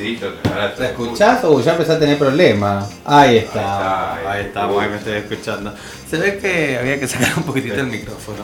Sí, yo ahora ¿Te escuchás o ya empezás a tener problemas? Ahí está. está, ahí Ahí está. estamos, ahí me estoy escuchando. Se ve que había que sacar un poquitito el micrófono.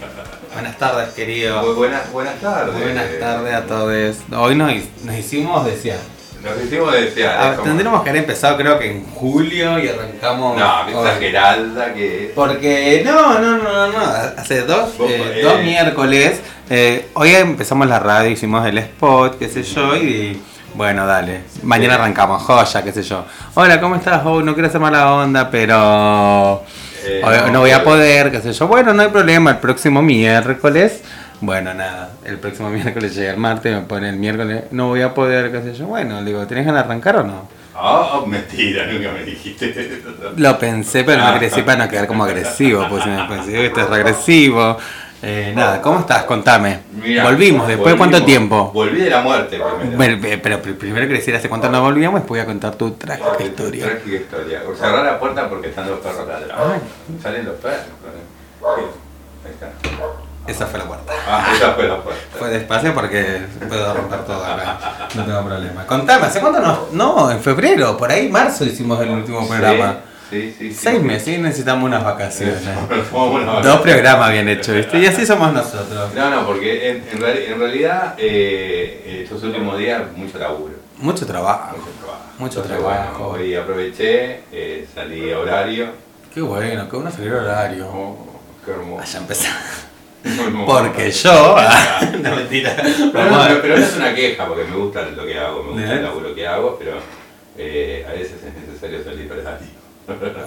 Buenas tardes, Muy querido. buenas, buenas tardes. Buenas tardes a todos. Hoy nos, nos hicimos desear. Nos hicimos desear. Es como- Tendríamos que haber empezado creo que en julio y arrancamos. No, esa Geralda que. Porque no, no, no, no, no. Hace dos, eh, eh. dos miércoles. eh, hoy empezamos la radio, hicimos el spot, qué sé yo, y bueno, dale. Mañana arrancamos, joya, qué sé yo. Hola, ¿cómo estás? Oh, no quiero hacer mala onda, pero Eh, no, no, voy a pues. poder, qué sé yo. Bueno, no hay problema, el próximo miércoles. Bueno, nada, el próximo miércoles llega el martes, me pone el miércoles, no voy a poder, qué sé yo. Bueno, le digo, ¿tenés ganas de arrancar o no? Oh, mentira, nunca me dijiste. Lo pensé, pero no Ah. crecí para no quedar como agresivo, pues si me pensé que esto es regresivo. Eh, nada, ¿cómo estás? Contame. Volvimos, ¿después de cuánto tiempo? Volví de la muerte primero. Pe- pero pr- primero quiero decir hace cuánto no volvíamos, después voy a contar tu trágica historia. Trágica historia. O cerrar la puerta porque están los perros ladrando. Salen los perros. Ahí está. Esa fue la puerta. Ah, esa fue la puerta. Fue despacio porque puedo romper todo acá. No tengo problema. Contame, ¿hace cuánto no? No, en febrero, por ahí marzo hicimos el último programa. Sí, sí, sí. Seis meses y necesitamos unas vacaciones. Dos programas bien hechos, ¿viste? Y así somos nosotros. No, no, porque en, en en realidad eh, estos últimos días mucho laburo. Mucho trabajo. Mucho trabajo. Mucho Entonces, trabajo. Bueno, hoy aproveché, eh, salí a horario. Qué bueno, qué bueno salir horario. Oh, qué hermoso. Allá empezamos. Porque yo. no, mentira. Pero, a- no, pero no es una queja, porque me gusta lo que hago, me gusta ¿Eh? el laburo que hago, pero eh, a veces es necesario salir para salir.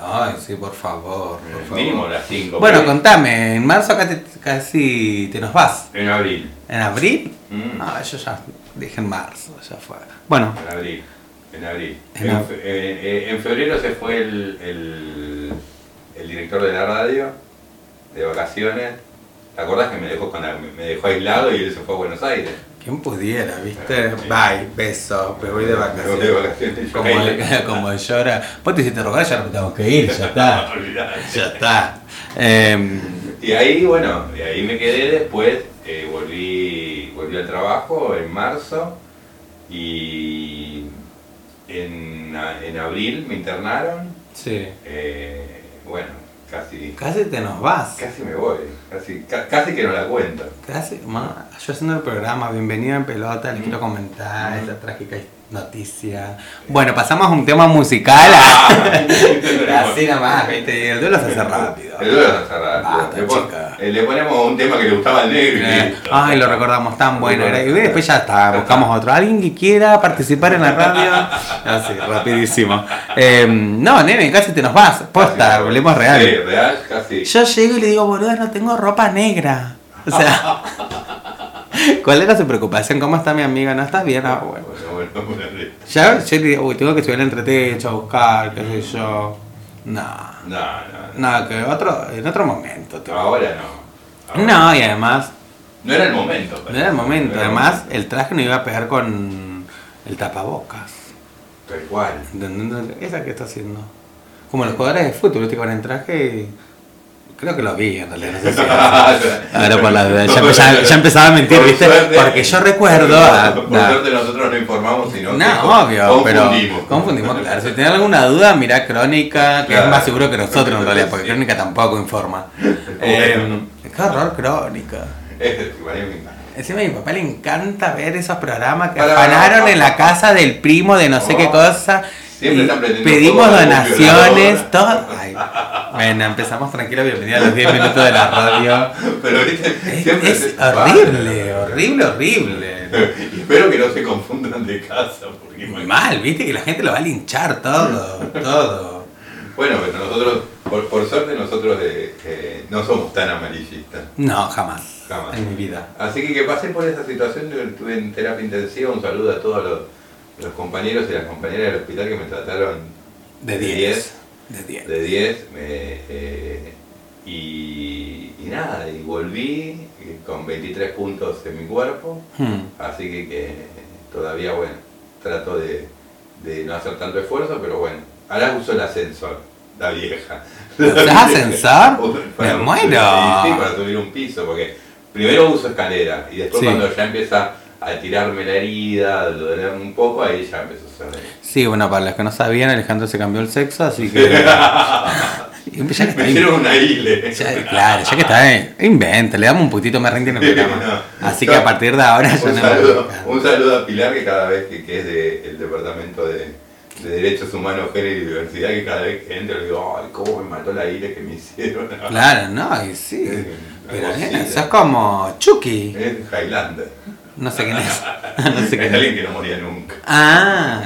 Ay, sí, por favor. Por favor. Mínimo las 5. Bueno, contame, en marzo acá te- casi te nos vas. En abril. ¿En abril? Mm. No, yo ya dije en marzo, ya fue. Bueno, En abril. En abril. En En, ab- fe- eh, eh, en febrero se fue el, el, el director de la radio de vacaciones. ¿Te acordás que me dejó, con la- me dejó aislado y él se fue a Buenos Aires? ¿Quién pudiera, viste? Bye, beso, me voy de Me voy de vacaciones. Como, como llora. Vos te hiciste rogar, ya no tengo que ir, ya está. Ya está. Em, Y ahí, bueno, de ahí me quedé después, eh, volví, volví al trabajo en marzo y en, en abril me internaron. sí. eh, bueno, casi, Casi te nos vas. casi me voy, casi, ca- casi que no la cuento. Casi, ma, yo haciendo el programa, bienvenido en pelota, les quiero comentar esta trágica noticia. Bueno, pasamos a un tema musical. Así nomás, viste, el duelo se hace rápido. El duelo está cerrado. Basta, le, eh, le ponemos un tema que le gustaba al negro. Ay, lo recordamos tan bueno. era- Y después ya está, buscamos otro. Alguien que quiera participar en la radio. Así, rapidísimo. Eh, no, nene, casi te nos vas. Posta, hablemos Sí, real. real, casi. Yo llego y le digo, boluda, no tengo ropa negra. O sea, ¿cuál era su preocupación? ¿Cómo está mi amiga? ¿No estás bien? Ah, bueno. Ya yo le digo, uy, tengo que subir al entretecho a buscar, qué sé yo. No, No, no, no. que otro, en otro momento. Ahora no. Ahora No, y además, No era el momento. no era el momento. Además, el traje no iba a pegar con el tapabocas. Tal cual. Esa que está haciendo. Como los jugadores de fútbol, viste, con el traje. Creo que lo vi en realidad, no sé si. Ahora por la duda, ya, empe- ya- ya empezaba a mentir, Por ¿viste? suerte- Porque yo recuerdo. a- Por suerte nosotros no informamos, sino que no, obvio, pero confundimos. claro. Si tenés alguna duda, mirá Crónica, que Claro. es más seguro que nosotros en realidad, porque. Crónica tampoco informa. Eh, qué horror Crónica. Es igual, me encanta. Encima a mi papá le encanta ver esos programas que afanaron en la casa del primo de no sé qué Oh, cosa. Siempre y están prendiendo pedimos donaciones, todo. Ay, bueno, empezamos tranquilo, bienvenida a los 10 minutos de la radio. Pero viste, Es, siempre es se- horrible, horrible, horrible. Y espero que no se confundan de casa. Porque Muy mal, viste que la gente lo va a linchar todo, todo. Bueno, pero nosotros, por, por suerte, nosotros eh, eh, no somos tan amarillistas. No, jamás. Jamás. En mi vida. Así que que pasé por esa situación, yo estuve en terapia intensiva, un saludo a todos los, los compañeros y las compañeras del hospital que me trataron De De 10. De 10. de 10 eh, y, y nada, y volví eh, con 23 puntos en mi cuerpo, Hmm. así que, que todavía, bueno, trato de, de no hacer tanto esfuerzo, pero bueno, ahora uso el ascensor, la vieja. ¿Usás ascensor? Para- ¡Me muero! Sí, sí, para subir un piso, porque primero uso escalera y después Sí. cuando ya empieza a tirarme la herida, a dolerme un poco, ahí ya empiezo a hacer... Sí, bueno, para los que no sabían, Alejandro se cambió el sexo, así que. Ya Me hicieron una ya- claro, ya que está ahí, inventa, le damos un putito más rente en el programa. Así que a partir de ahora ya un, no. saludo, un saludo a Pilar que cada vez que, que es del departamento de, de Derechos Humanos, Género y Diversidad, que cada vez que entro le digo, ay, cómo me mató la isla que me hicieron. Claro, no, y sí. Es Pero nena, sos como Chucky. Es Highlander. No sé quién es. No sé es quién alguien es. que no moría nunca. Ah.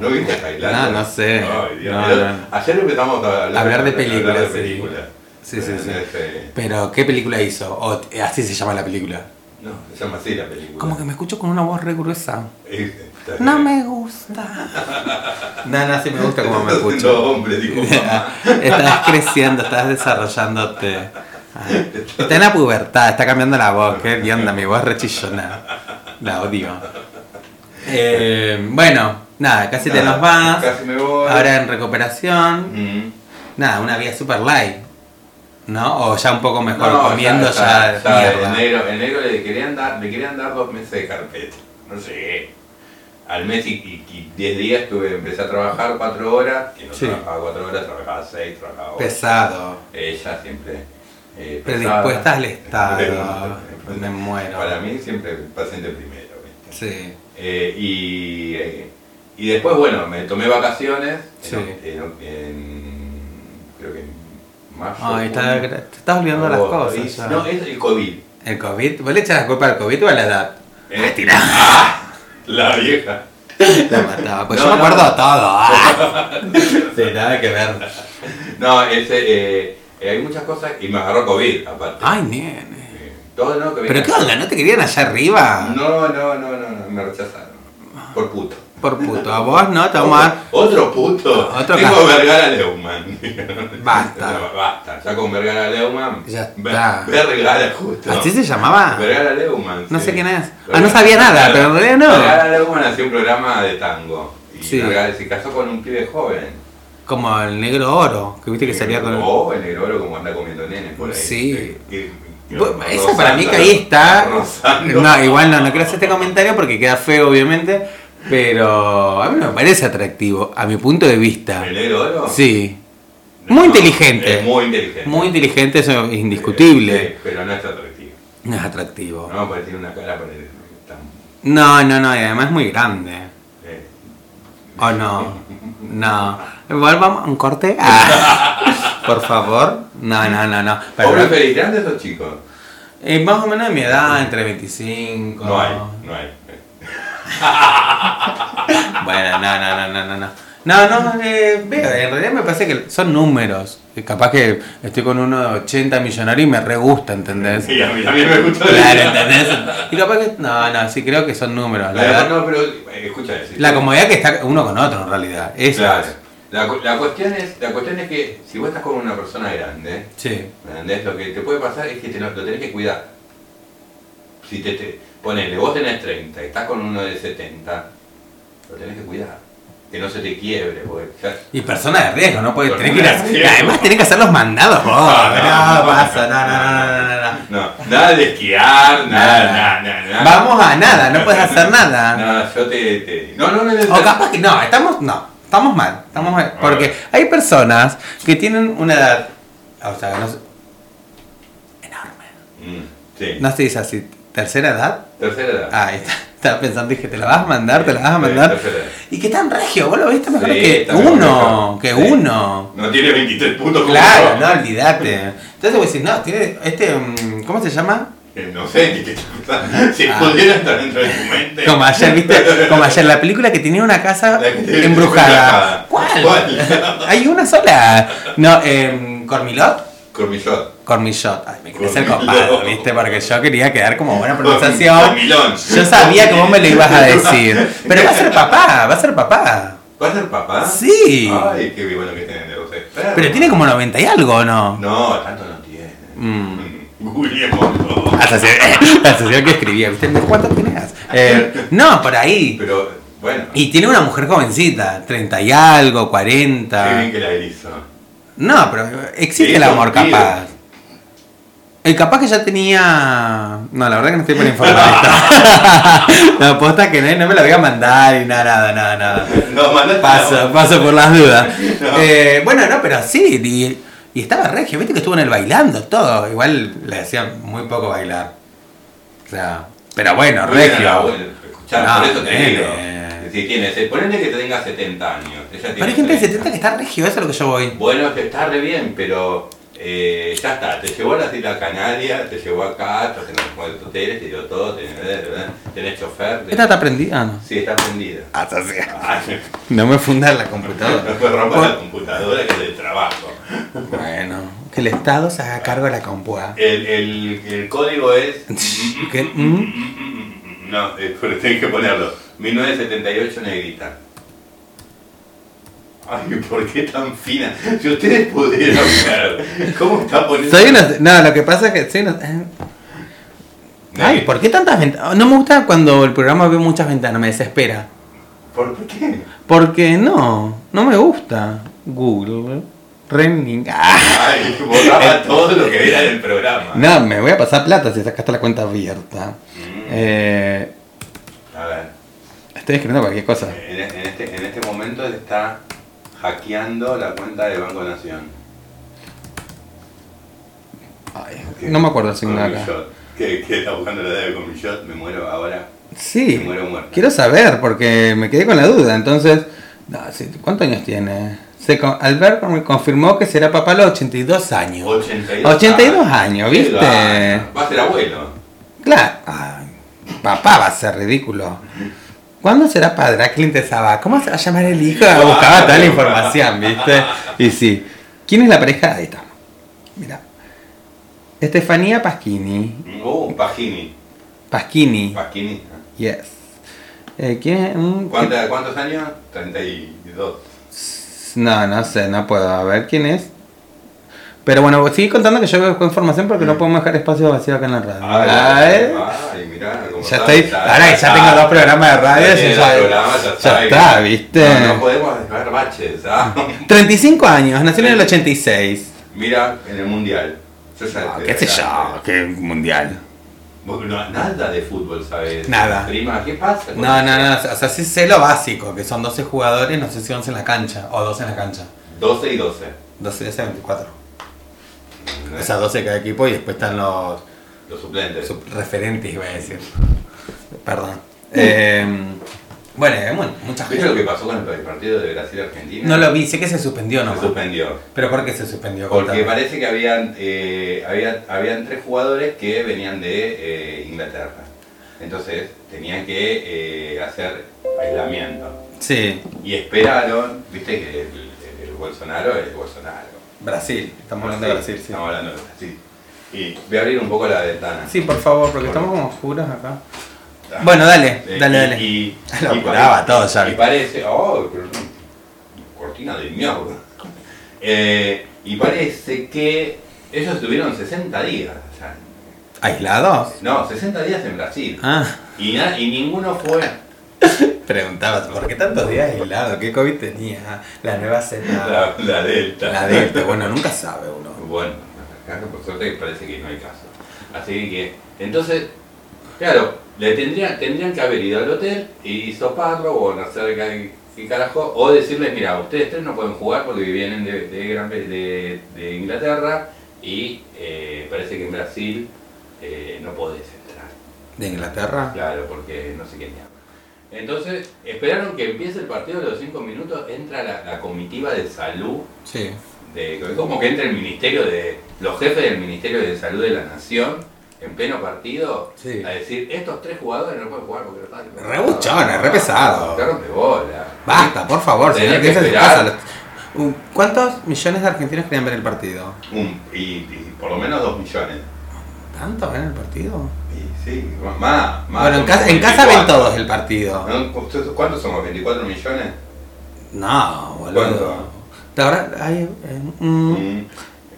¿No viste Highlander? No, no sé. Ay, Dios. No. Ayer empezamos a hablar, Hablar de hablar películas, de sí. películas. Sí, sí, sí. Este, Pero, ¿qué película hizo? O t- así se llama la película. No, se llama así la película. Como que me escucho con una voz re gruesa. Está- No me gusta. No, no, sí me gusta como me Estás escucho. siendo hombre, mamá. estás creciendo, estás desarrollándote. Ay, Está en la pubertad, está cambiando la voz. ¿Qué onda? Mi voz rechillona. La odio. Eh, bueno, nada, casi te nos vas. Casi me voy. Ahora en recuperación. Mm. Nada, una vida super light. ¿No? O ya un poco mejor No, comiendo ya, ya, mierda. En negro, en negro le, querían dar, le querían dar dos meses de carpeta. No sé. Al mes y, y- y diez días tuve, empecé a trabajar cuatro horas, que no Sí. trabajaba cuatro horas, trabajaba seis, trabajaba ocho. Pesado. Ella siempre eh, Predispuesta al Estado. Me muero. Para mí siempre el paciente primero. ¿viste? Sí. Eh, y, eh, y después, bueno, me tomé vacaciones, Sí. en, en- en- creo que en Marzo, Ay, está- te estás olvidando las cosas. No, es el COVID. ¿El COVID? ¿Vos le echas la culpa al COVID o a la edad? Eh, ¡Ah! La vieja. La mataba. Pues No, yo me no. acuerdo de todo. Ah. Sí, nada que ver. No, ese, eh, hay muchas cosas y me agarró COVID, aparte. Ay, nene. Todo no, que ¿Pero qué onda? ¿No te querían allá arriba? No, no, no, no, no, me rechazaron. Por puto. Por puto. A vos no dar- Otro puto. Otro Tengo. Vergara Leumann. Basta. No, basta. Ya con Vergara Leumann. Ya está. Vergara justo. ¿Así se llamaba? Vergara Leumann. No sí. sé quién es. Ah, no sabía nada, pero en realidad no. Vergara Leumann hacía un programa de tango. Y Sí. Vergara se casó con un pibe joven. Como el negro oro, que viste que salía con... O el negro oro como anda comiendo nenes por ahí. Sí. Eso para mí que ahí está. No, igual no, no quiero hacer este comentario porque queda feo, obviamente. Pero a mí me parece atractivo, a mi punto de vista. ¿El negro oro? Sí. No, Muy inteligente. es muy inteligente. Muy inteligente, eso es indiscutible. Sí, pero no es atractivo. No es atractivo. No, porque tiene una cara para tan. No, no, no, y además es muy grande. eh, ¿O no? No. Igual vamos a un corte. Ah, por favor. No, no, no, no. Pero- ¿Vos preferís grandes o chicos? eh, más o menos de mi edad, entre 25. No hay, no hay. Bueno, no, no, no, no, no, no. No, no, eh, en realidad me parece que son números. Eh, Capaz que estoy con uno de 80 millonarios y me re gusta, ¿entendés? Sí, a mí también me gusta. Claro, ¿entendés? Y capaz que. No, no, sí creo que son números. La, La, verdad- no, pero eh, escucha la comodidad que está uno con otro, en realidad. Eso Claro. es. La, la cuestión es, la cuestión es que si vos estás con una persona grande, Sí. Lo que te puede pasar es que te lo, tenés que cuidar. Si te, te ponele, vos tenés 30 y estás con uno de 70, lo tenés que cuidar. Que no se te quiebre, porque Y persona de riesgo, ¿no? Porque tenés que ir a-. Además tenés que hacer los mandados vos. No, No, no, pasa, no, no, no, no, no, nada de esquiar, nada, nada, nada. nada. Vamos a nada, no puedes hacer nada. No, yo te, te- No, no, no, no. O capaz que no, estamos, no, estamos mal, estamos mal. Porque hay personas que tienen una edad, o sea, no sé, enorme. Mm, sí. No se dice así, tercera edad. Tercera edad. Ah, ahí está. Estaba pensando, dije, ¿te la vas a mandar? ¿Te la vas a mandar? Y que tan regio, vos lo viste mejor Sí, que mejor uno, que. Sí. uno. No tiene 23 puntos Claro, no, olvídate. Entonces vos decís, no, tiene este, mm, ¿cómo se llama? No sé. Si Ah. pudiera estar dentro de tu mente. Como ayer, ¿viste? Como ayer, la película que tenía una casa embrujada. ¿Cuál? ¿Cuál? Hay una sola. No, eh, Cormilot. Cormillot. Cormillot. Ay, me quería Cormilot. copado, ¿viste? Porque yo quería quedar como buena pronunciación. Cormilón. Yo sabía que vos me lo ibas a decir. Pero va a ser papá, va a ser papá. ¿Va a ser papá? Sí. Ay, qué bueno que tienen de expertos. Pero tiene como 90 y algo, ¿o no? No, tanto no tiene. Mm. Googleémoslo. La la sociedad que escribía, ¿viste? ¿Cuántos tenías? Eh, no, por ahí. Pero, bueno. Y tiene una mujer jovencita, 30 y algo, Qué 40. bien que la hizo. No, pero existe el amor capaz. El capaz que ya tenía. No, la verdad que no estoy por informar esto. no, posta que no, no me lo voy a mandar y nada, nada, nada, nada. No, Paso, la- paso por las dudas. No. Eh, bueno, no, pero sí. Y, estaba regio, viste que estuvo en el bailando, todo. Igual le hacía muy poco bailar. O sea, pero bueno, Muy regio. Raúl. Escuchá, No, por eso te digo. Tienes, ponele que tenga 70 años. ella Pero hay gente de 30. 70 que está regio, eso es lo que yo voy. Bueno, que está re bien, pero eh, ya está, te llevó a las Islas Canarias, te llevó acá, te tenés como hoteles, te dio todo, tenés, tenés chofer. tenés- ¿Esta está prendida? Ah, no. Sí, está prendida. Ay, No me funda la computadora. no me rompa la computadora que es del trabajo. Bueno, que el Estado se haga cargo de la compua. El, el, el código es. ¿Qué? ¿Mm? No, eh, pero tenés que ponerlo. 1978 negrita. Ay, ¿por qué tan fina? Si ustedes pudieran ver cómo está poniendo. Soy. No, lo que pasa es que soy una... Ay, ¿por qué tantas ventanas? No me gusta cuando el programa ve muchas ventanas, me desespera. ¿Por qué? Porque no, no me gusta. Google, Renning. Ah. Ay, borraba todo lo que era del programa. No, me voy a pasar plata si sacaste la cuenta abierta. Mm. Eh, A ver, estoy escribiendo cualquier cosa. en, en este, en este momento está hackeando la cuenta de Banco Nación. Ay, no me acuerdo sin nada. Comillot. ¿Qué, ¿Qué está buscando la de Comillot? Me muero ahora. Sí, Me muero muerto. quiero saber porque me quedé con la duda. Entonces, no, ¿cuántos años tiene? Se con- Albert me confirmó que será papá a los 82 años. 82, 82 años, ¿viste? gana. Va a ser abuelo. Claro. Ay, papá va a ser ridículo. ¿Cuándo será padre? ¿A quién te sabe? ¿Cómo se va a llamar el hijo? Buscaba toda la información, ¿viste? Y sí. ¿Quién es la pareja? Ahí está. Mira. Estefanía Pasquini. Uh, Pagini. Pasquini. Pagini. Yes. Eh, ¿Quién es? Mm, ¿Cuánta- ¿Cuántos años? 32. No, no sé, no puedo. A ver quién es. Pero bueno, sigue contando que yo busco información porque no podemos dejar espacio vacío acá en la radio. Ay, Ay, ay, mirá, cómo ya sabe, estoy. Ahora que ya tengo dos programas de radio, Ya ya, ya- ya está, ¿viste? No, no podemos dejar baches, ¿ah? 35 años, nació en el 86. Mira, en el mundial. Yo ya Ah, ¿Qué sé yo? ¿Qué mundial? Vos no- nada de fútbol, ¿sabes? Nada. Prima, ¿qué pasa? No, no, no. O sea, sí sé lo básico, que son 12 jugadores, no sé si 11 en la cancha o 12 en la cancha. 12 y 12. 12 de 24. O sea, 12 de cada equipo y después están los Los suplentes. sub- referentes, iba a decir. Perdón. Eh, bueno, bueno, muchas ¿Viste lo que pasó con el partido de Brasil-Argentina? No lo vi, sé que se suspendió Se nomás. suspendió. Pero ¿por qué se suspendió? Porque Contame. parece que habían, eh, había- habían tres jugadores que venían de eh, Inglaterra. Entonces tenían que eh, hacer aislamiento. Sí, Y esperaron, viste que el, el Bolsonaro es Bolsonaro. Brasil. Estamos hablando de Brasil, sí. Estamos hablando de Brasil. Y voy a abrir un poco la ventana. Sí, por favor, porque estamos como oscuros acá. Bueno, dale, Eh, dale, y- dale. Y, Lo y parece- todo ya, Y parece, oh, pero cortina de mierda. Eh, y parece que ellos estuvieron 60 días. o sea, ¿Aislados? no, 60 días en Brasil. Ah, Y, y ninguno fue. preguntabas, ¿por qué tantos días aislados? ¿Qué COVID tenía? La nueva cepa. La, la Delta. La Delta. Bueno, nunca sabe uno. Bueno, acá por suerte parece que no hay caso. Así que, entonces, claro, le tendrían, tendrían que haber ido al hotel y soparlo o no sé qué, carajo, o decirles, mira, ustedes tres no pueden jugar porque vienen de, de, Gran- de- de Inglaterra y eh, parece que en Brasil eh, no podés entrar. ¿De Inglaterra? Claro, porque no sé qué. Entonces, esperaron que empiece el partido de los cinco minutos, entra la, la comitiva de salud Sí. de, como que entra el ministerio de los jefes del ministerio de salud de la nación en pleno partido Sí. a decir estos tres jugadores no pueden jugar porque están Re buchones, re pesado. Qué rompe bola Basta, por favor, señor, que. Uh, ¿Cuántos millones de argentinos querían ver el partido? Un- y, y por lo menos dos millones ¿Tanto ven el partido? Sí más, más bueno, en casa, en casa 24. ven todos el partido. ¿No? ¿Ustedes ¿cuántos somos? ¿24 millones? No, boludo. ¿Cuánto? ¿Te habrá- ay, eh, mm, Mm,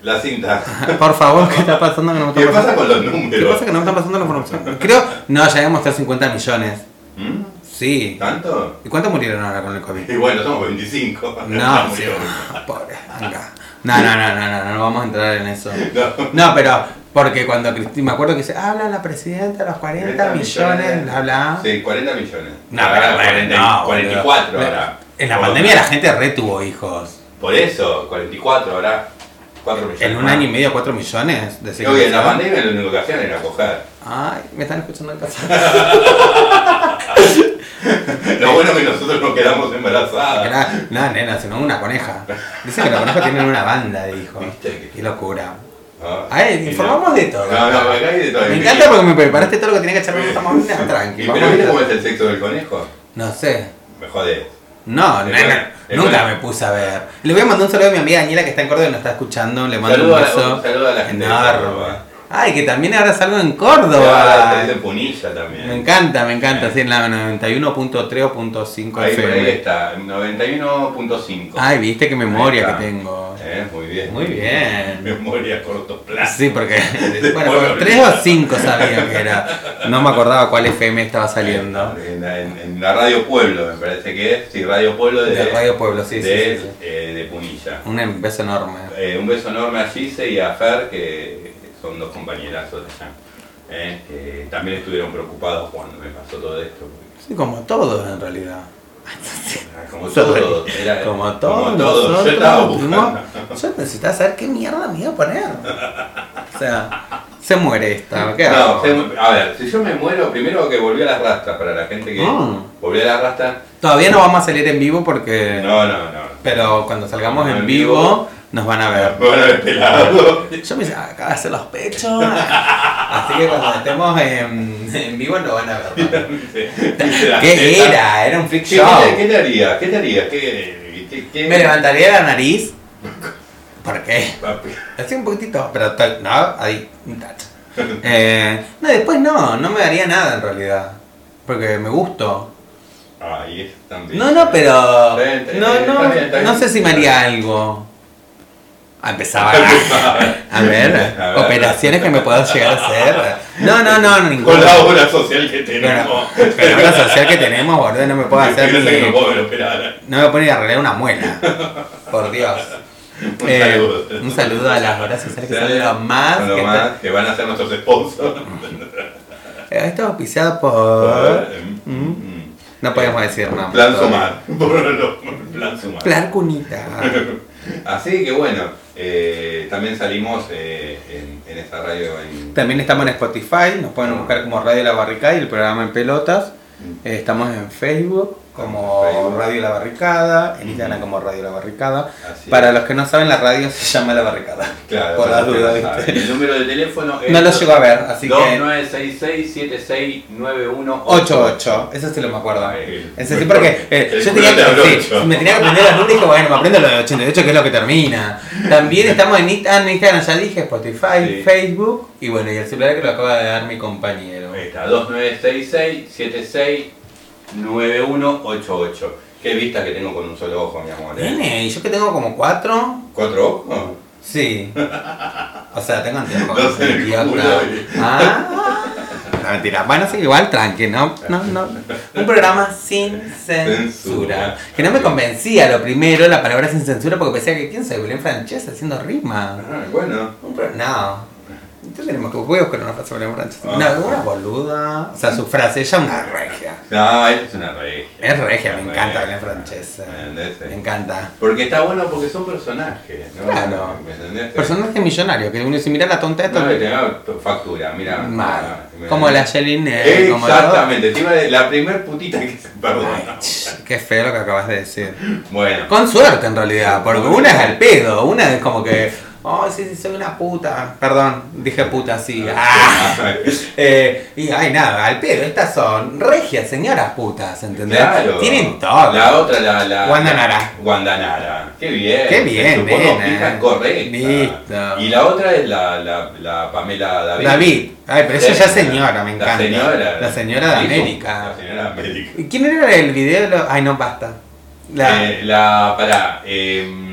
la cinta Por favor, ¿qué está pasando? Que no me está ¿qué pasando? pasa con los ¿Qué números? pasa que no me está pasando la información? Creo, no, ya habíamos mostrado 50 millones. ¿Mm? Sí. ¿tanto? ¿Y cuántos murieron ahora con el COVID? y bueno somos 25 No, sí, pobre, venga. No, no, no, no, no, no vamos a entrar en eso. No. No, pero porque cuando Cristina, me acuerdo que dice, habla la presidenta, los 40 40 millones, bla, bla. Sí, 40 millones. No, Ahora pero bueno, 40, no, 44 boludo. ahora. En la pandemia la gente retuvo hijos. Por eso, 44 ahora. 4 millones. En un año y medio, 4 millones de Oye, en la pandemia lo único que hacían era coger. Ay, me están escuchando en casa. Lo bueno es que nosotros nos quedamos embarazadas. No, nena, sino una coneja. Dicen que los conejos tienen una banda de hijos. Qué locura. Ah, y informamos no- de todo. No, no, acá hay de todo. Me encanta porque me preparaste todo lo que tenía que echar cuando estamos hablando. Tranqui. y- Pero ¿viste cómo es el sexo del conejo? No sé. Me jodés. No, nunca me puse a ver. Le voy a mandar un saludo a mi amiga Daniela que está en Córdoba y nos está escuchando. Le mando Saludo un a- beso. un saludo a la gente enorme. Ay, que también ahora salgo en Córdoba. te dicen punilla también. Me encanta, me encanta. Sí, en la 91.3 o punto 5 Ahí, ahí está, 91.5. Ay, viste qué memoria que tengo. Eh, muy bien. Muy bien. Memoria a corto plazo. Sí, porque. Bueno, Bueno, como 3 o 5 sabía que era. No me acordaba cuál FM estaba saliendo. En, la- en- en la Radio Pueblo, me parece que es. Sí, Radio Pueblo de, De Radio Pueblo, sí, sí, de, sí, sí. eh, de Punilla. Un beso enorme. Eh, un beso enorme a Gise y a Fer, que son dos compañerazos de allá. eh, también estuvieron preocupados cuando me pasó todo esto. Sí, como todos en realidad. Como todo, era, como todos como todo. nosotros Yo estaba buscando. Yo necesitaba saber qué mierda me iba a poner. O sea, se muere esta. ¿Qué No, se- a ver, si yo me muero, primero que volví a las rastas para la gente que Mm. volví a las rastas. Todavía no vamos a salir en vivo porque. No, no, no. Pero cuando salgamos en En vivo, vivo. Nos van a ver. Van a ver pelado. Yo me acabo de hacer los pechos. Así que cuando estemos en, en vivo nos van a ver. ¿Qué era? Era un freak ¿Qué, show. qué, qué te harías? ¿Qué te harías? ¿Qué, qué, qué- Me levantaría la nariz. ¿Por qué? Papi. Así un poquitito, pero tal- no, ahí, un tacho. Eh, no, después no, no me daría nada en realidad. Porque me gusto. Ahí es también. No, no, pero. Está bien, está bien, No, está no, bien, está no sé si me haría algo. Empezaba. A ver, A ver. operaciones que me puedo llegar a hacer. No, no, no, Con ninguna. la obra social que Pero, tenemos. pero la social que tenemos, boludo, no me puedo hacer sé que no ni. puedo operar. No me puedo ni arreglar una muela. Por Dios. Un Eh, saludo. un saludo a las horas sociales que son lo más. Lo que más que van a ser nuestros sponsors. Eh, Esto es auspiciado por. Por, Mm. mm, No podemos decir nombres. Plan. Sumar. Por Plan Sumar. Plan Cunita. Así que bueno, eh, también salimos eh, en, en esta radio en. También estamos en Spotify, nos pueden buscar como Radio La Barricada y el programa en pelotas. Eh, estamos en Facebook como Facebook. Radio La Barricada, en Instagram como Radio La Barricada. Así Para es. los que no saben, la radio se llama La Barricada. Claro, por las dudas. El número de teléfono es. No lo llego a ver, así que. 2966-769188. 88, eso sí lo me acuerdo. Ay, Ese sí, porque eh, yo tenía que, sí, me tenía que aprender los números y dije, bueno, me aprendo lo de 88, que es lo que termina. También estamos en Insta- en Instagram, ya dije, Spotify, Sí. Facebook y bueno, y el celular que lo acaba de dar mi compañero. Ahí está, 2966-769188. Qué vista que tengo con un solo ojo, mi amor. ¿eh? Nene, y yo que tengo como cuatro, ¿Cuatro ojos? sí. O sea, tengo anteojos. Culo. Ah, no, mentira. Bueno, sí, igual tranqui, ¿no? No, no. Un programa sin censura. Censura. Que no me convencía lo primero, la palabra sin censura, porque pensaba que quién soy, Belén Francesa haciendo rima. Ah, bueno. Un pro- No. Entonces tenemos que huevos con una frase de Belén Francesa. Ah. No, una boluda. O sea, su frase, ella una regia. No, ella es una regia. Es regia, me Una encanta. Belén Francesa. ¿Me encanta. Porque está bueno porque son personajes, ¿no? Claro. ¿Me entendés? Personaje millonario, que uno si mira la tonta esta. No, que factura, mira. Mal. mira, Como mira. la Jeline. como. Exactamente, te iba a decir, la primer putita que se perdona. qué feo lo que acabas de decir. Bueno. Con suerte en realidad, porque una es al pedo, una es como que, oh, sí, sí, soy una puta. Perdón, dije puta, sí. Ah. Eh, y ay, nada, al pedo, estas son regias, señoras putas, ¿entendés? Claro. Tienen todo. La otra, la. la Wanda Nara. Wanda Nara. Qué bien. Qué bien, nena. correcta. Listo. Y la otra es la, la, la Pamela David. David. Ay, pero ella Sí. ya es señora, me encanta. La señora. La señora de América. La señora de América. ¿Y ¿Quién era el video? Ay, no, basta. La... Eh, la. Pará. Eh,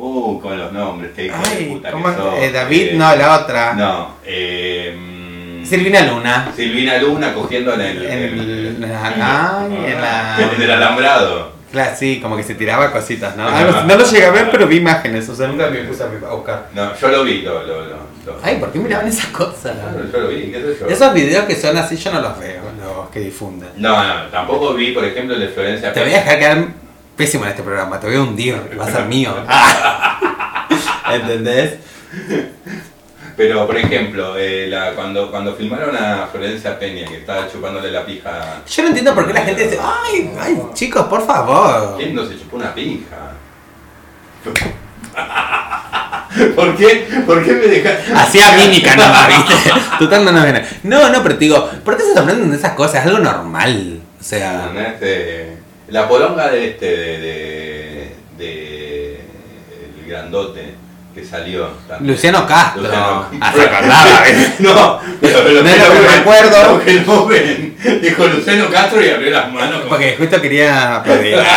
uh, con los nombres. Qué hijo de Ay, puta que sos. Eh, David, Eh, no, la otra. No. Eh, Silvina Luna. Silvina Luna cogiendo en el. En el- en la- en el alambrado. Claro, sí, como que se tiraba cositas, ¿no? Así. no lo llegué a ver, pero vi imágenes, o sea, nunca me puse a buscar. No, yo lo vi, lo, lo, lo, lo- Ay, ¿por qué miraban esas cosas? Yo lo vi, qué sé yo. Esos videos que son así yo no los veo, los que difunden. No, no, tampoco vi, por ejemplo, el de Florencia Te voy a dejar quedar pésimo en este programa, te voy a hundir, va a ser mío. ¿Entendés? Pero, por ejemplo, eh, la, cuando, cuando filmaron a Florencia Peña, que estaba chupándole la pija. Yo no entiendo por qué la gente dice, ay, ay, chicos, por favor. ¿Quién no se chupó una pija? ¿Por qué? ¿Por qué me dejaste? Hacía mímica nomás, ¿viste? Total no viene. No, no, pero te digo, ¿por qué se sorprenden de esas cosas? Es algo normal. O sea, ¿no? La poronga de este, de, de, de- el grandote que salió. también. Luciano Castro. Luciano-. No, pero, pero No es lo que me acuerdo. Lo que no ven. Dijo Luciano Castro y abrió las manos. como- Porque justo quería aplaudir.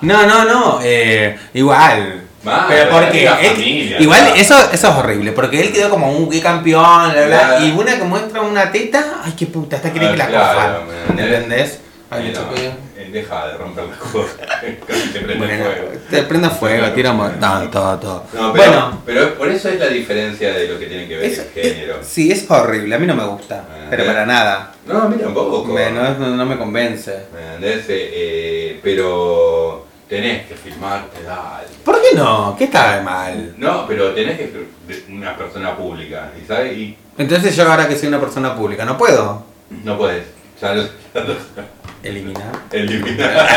No, no, no, eh, igual. Mal, pero porque la él- familia, igual eso, eso es horrible, porque él quedó como un campeón, bla, bla, Claro. y una que muestra una teta, ay qué puta, hasta quiere Ah, que la claro, cojan. ¿me ¿Me entendés? Eh, deja de romper las cosas. Te prende Bueno, fuego. te prende fuego, tira montón, todo, todo. No, pero, bueno, pero por eso es la diferencia de lo que tiene que ver eso- el género. sí, es horrible, a mí no me gusta, Ah, pero eh. para nada. No, a mí tampoco. Me- no, no me convence. ¿Me entendés? Eh, eh, pero tenés que filmarte, dale. ¿Por qué no? ¿Qué está de mal? No, pero tenés que ser una persona pública, ¿y sabes? Y Entonces yo ahora que soy una persona pública, ¿no puedo? no puedes. Eliminar. Eliminar.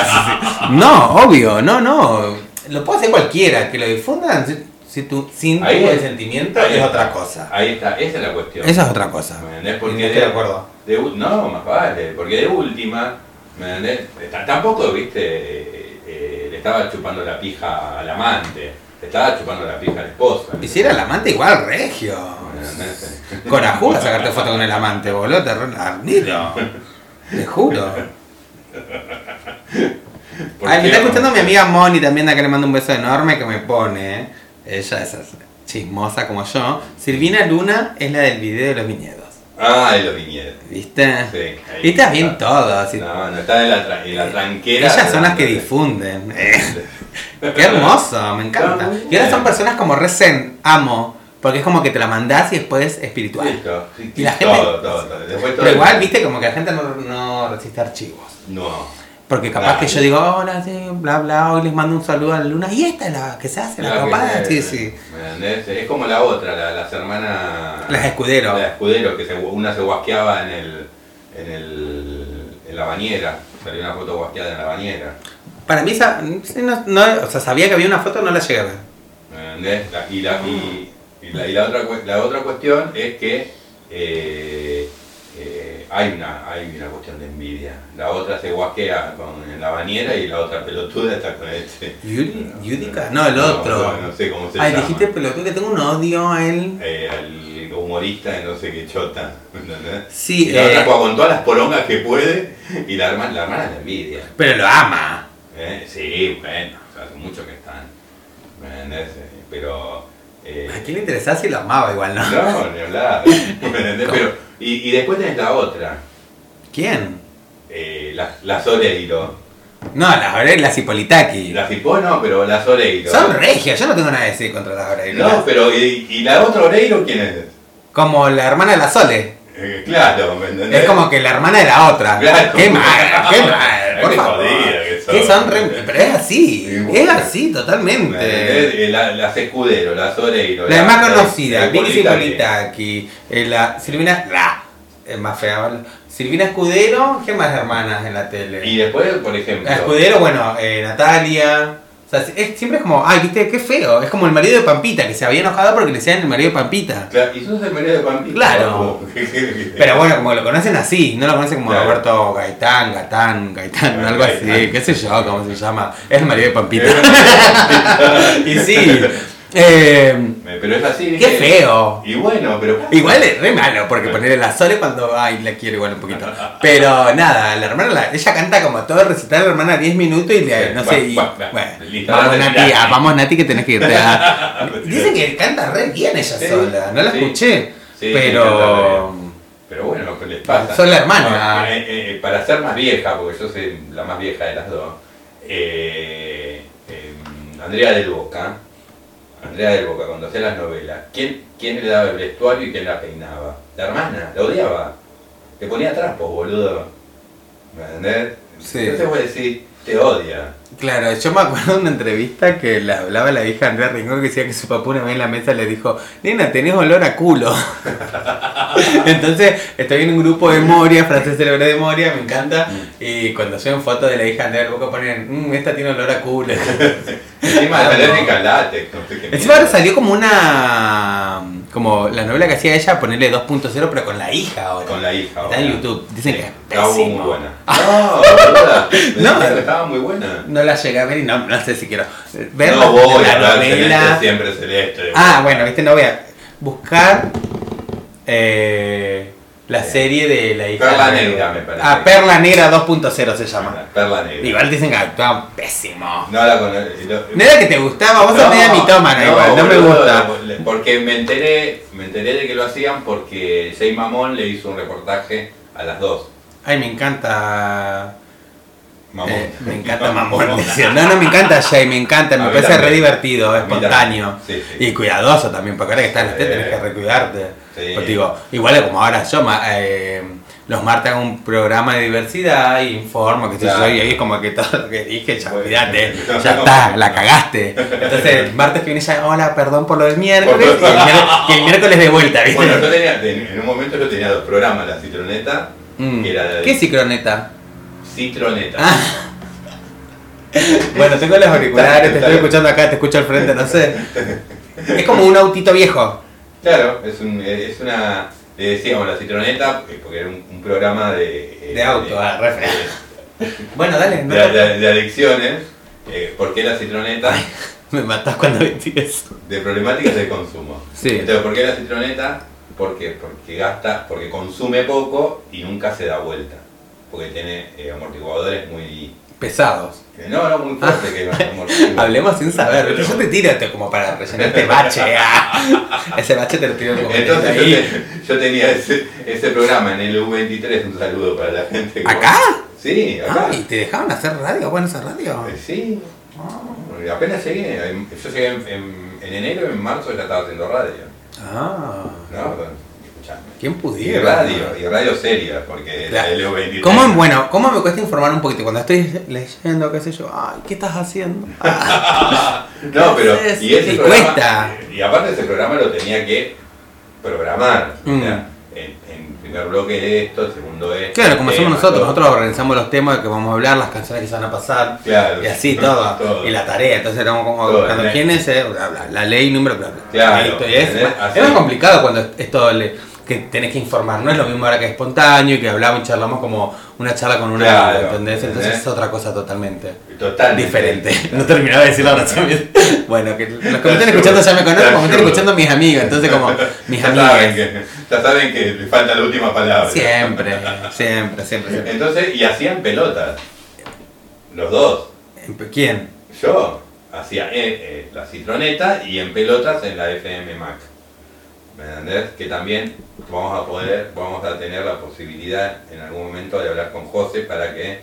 No, obvio, no, no. Lo puede hacer cualquiera, que lo difundan si, si tu, sin Ahí tu es- sentimiento ahí es está. otra cosa. Ahí está, esa es la cuestión. Esa es otra cosa. ¿Me entendés? Porque no estoy de acuerdo. de no, más vale, porque de última, ¿me entendés? Tampoco, viste, eh, eh, le estaba chupando la pija al amante, le estaba chupando la pija a la esposa. Y si era el amante igual, regio. Corajuda sacarte foto con el amante, boludo, te Te juro. ¿Por Ay, me está escuchando mi amiga Moni también, de acá le mando un beso enorme que me pone. Ella es así, chismosa como yo. Silvina Luna es la del video de los viñedos. Ah, de los viñedos. ¿Viste? Sí, Viste está. bien todo. No, no está en la, en la tranquera. Ellas son las que difunden. Eh, Qué hermoso, me encanta. Y ahora son personas como recen, amo. Porque es como que te la mandás y después es espiritual. Listo, sí, Y la todo, gente- todo, todo. Todo Pero el- igual, viste, como que la gente no, no resiste archivos. No. Porque capaz que yo digo, hola, sí, bla, bla, hoy les mando un saludo a la luna. Y esta es la que se hace, la copada. Sí, sí. Es como la otra, la- las hermanas. Las escudero. Las escudero, que se, una se guasqueaba en el, en el. en la bañera. Salió una foto guasqueada en la bañera. Para mí, sí, no, no- o sea, sabía que había una foto, no la llegué a ver. ¿Me entendés? La- y, la, y, y la, y la otra, la otra cuestión es que eh, eh, hay, una, hay una cuestión de envidia. La otra se guasquea con, en la bañera y la otra pelotuda está con este. ¿Yudica? No, el No, otro. No, no sé cómo se Ay, llama. dijiste pelotudo que tengo un odio a él. eh, al humorista de no sé qué chota. Sí, y la eh, otra juega con todas las porongas que puede y la hermana, la hermana la envidia. pero lo ama. ¿eh? Sí, bueno, hace mucho que están. Eh, Pero. Eh, ¿A quién le interesaba si lo amaba igual, no? no, ni hablar. ¿me entendés? Pero, y, y después tenés la otra, ¿Quién? eh, la, la Soleiro. No, las Aurelas Hipolitaki. La Cipó no, pero la Soleiro. Son regias, yo no tengo nada que decir contra las Aurelas. No, pero ¿y, y la otra Oreiro quién es? Como la hermana de la Sole. Eh, claro, ¿me entendés? Es como que la hermana de la otra. Claro. Qué mal, qué mal. Por favor. Que son. Re- Pero es así. Sí, Es así, ¿Me totalmente. la- Las Escudero, las Oreiro. La más conocida, la Vicky. Sipolitaki, eh, la Silvina, la, es más fea. Silvina Escudero, ¿qué más hermanas en la tele? Y después, por ejemplo. La Escudero, bueno, eh, Natalia. O sea, es, siempre es como, ay, viste, qué feo. Es como el marido de Pampita, que se había enojado porque le decían el marido de Pampita. Claro, y sos el marido de Pampita. Claro. Pero bueno, como lo conocen así, no lo conocen como Claro. Roberto Gaitán, Gatán, Gaitán, algo así, qué sé yo, cómo se llama. Es el marido de Pampita. Y sí, eh, Pero es así. qué feo. Y bueno, pero. Igual es re malo, porque ponerle la Sole cuando. Ay, la quiero igual un poquito. Pero nada, la hermana, la- ella canta como todo el recital, la hermana 10 minutos y le. No sé, y. Bueno, bueno, Bueno, listo, vamos Nati, Nati. ah, vamos Nati que tenés que irte a. Dicen que canta re bien ella Sí, sola, no la sí. escuché. Sí, pero. Pero bueno, ¿qué les pasa? Soy la hermana. No, eh, eh, para ser más vieja, porque yo soy la más vieja de las dos, eh, Andrea del Boca, Andrea del Boca, cuando hacía las novelas, ¿quién, ¿quién le daba el vestuario y quién la peinaba? La hermana, la odiaba. Le ponía trapos, boludo. ¿Me entendés? Sí. Entonces vos decís, te odia. Claro, yo me acuerdo de una entrevista que le hablaba la hija Andrea Rincón que decía que su papá una vez en la mesa le dijo, nena, tenés olor a culo. Entonces estoy en un grupo de Moria, francés célebre de Moria, me encanta. Y cuando suben fotos de la hija de Boca ponen, "Mm, esta tiene olor a culo. Encima Ah, no. alérgica al látex, no sé qué Encima ahora salió como una. como la novela que hacía ella, ponerle 2.0, pero con la hija ahora. Con la hija. Está en ahora. YouTube. Dicen que es estaba muy pésimo. buena. No. Me No. que estaba muy buena. No la llegué a ver y no, no sé si quiero ver no voy la a novela. celeste, siempre celeste. Ah, bueno, viste, no voy a buscar eh, la serie de la hija. Perla de- Negra, me parece. Ah, Perla Negra 2.0 se llama. Perla negra. Igual dicen que actuaban pésimo. No la conozco. No era que te gustaba, vos sos media mitómana igual, no me gusta. Porque me enteré, me enteré de que lo hacían porque Jay Mamón le hizo un reportaje a las dos. Ay, me encanta. Mamón. eh, me encanta Mamón. No, no me encanta Jay, me encanta, me parece re divertido, espontáneo. también. Sí, sí. Y cuidadoso también, porque ahora que estás en la tele tenés que recuidarte. Pues digo, igual es como ahora yo, eh, los martes hago un programa de diversidad y informo, que Claro. yo, y ahí es como que todo lo que dije, ya olvídate, ya está, la cagaste. Entonces, el martes que viene ya, hola, perdón por lo del miércoles, y el, miércoles, y el miércoles de vuelta, ¿viste? Bueno, yo tenía, en un momento yo tenía dos programas, La Citroneta, Mm. que era de ¿Qué es cicroneta? Citroneta. Ah. Bueno, tengo los auriculares, te estoy escuchando acá, te escucho al frente, no sé. Es como un autito viejo. Claro, es, un, es una. Le decíamos la citroneta, eh, porque era un, un programa de. eh, De auto, ah. Bueno, dale, no de, te- de- adicciones. Eh, ¿Por qué la citroneta? Me matás cuando metí eso. De problemáticas de consumo. Sí. Entonces, ¿por qué la citroneta? ¿Por qué? Porque gasta, porque consume poco y nunca se da vuelta. Porque tiene eh, amortiguadores muy. Pesados. No, no, muy fuertes que los amortiguadores. Hablemos sin saber. Yo te tiro este como para rellenar este bache. ah. Ese bache te lo tiro como Entonces yo, te- yo tenía ese, ese programa en el U23, un saludo para la gente. que- ¿Acá? Sí, acá. Ah, ¿y te dejaban hacer radio? Bueno, esa radio. Eh, Sí, apenas llegué. Yo llegué en, en- en enero, en marzo ya estaba haciendo radio. Ah. ¿No? ¿Quién Y pudiera? radio, y radio seria, porque Claro. el U23. ¿Cómo, bueno, ¿Cómo me cuesta informar un poquito? Cuando estoy leyendo, qué sé yo, ay, ¿qué estás haciendo? Ah, No, pero. Y ese te programa. cuesta. Y aparte ese programa lo tenía que programar. o Mm. sea, en, en primer bloque esto, en segundo esto. claro, como hacemos nosotros, todo. nosotros organizamos los temas que vamos a hablar, las canciones que se van a pasar, Claro. y así todo, Todo. y la tarea, entonces estamos como Todo, buscando la- quién es, eh, bla, bla, la ley, número, bla, bla. Claro, y es, es complicado cuando es todo que tenés que informar, no es lo mismo ahora que es espontáneo y que hablamos y charlamos como una charla con una Claro, ¿entendés? Entonces es otra cosa totalmente. Total. diferente. No terminaba de decir la oración. Bueno, que los que me están escuchando ya me conocen, como me están escuchando mis amigos, entonces como mis ya saben, amigas. que, ya saben que le falta la última palabra. Siempre, siempre, siempre, siempre. Entonces, y hacían pelotas. Los dos. ¿Quién? Yo hacía eh, eh, la citroneta y en pelotas en la FM Mac. ¿Me entendés? Que también vamos a poder, vamos a tener la posibilidad en algún momento de hablar con José para que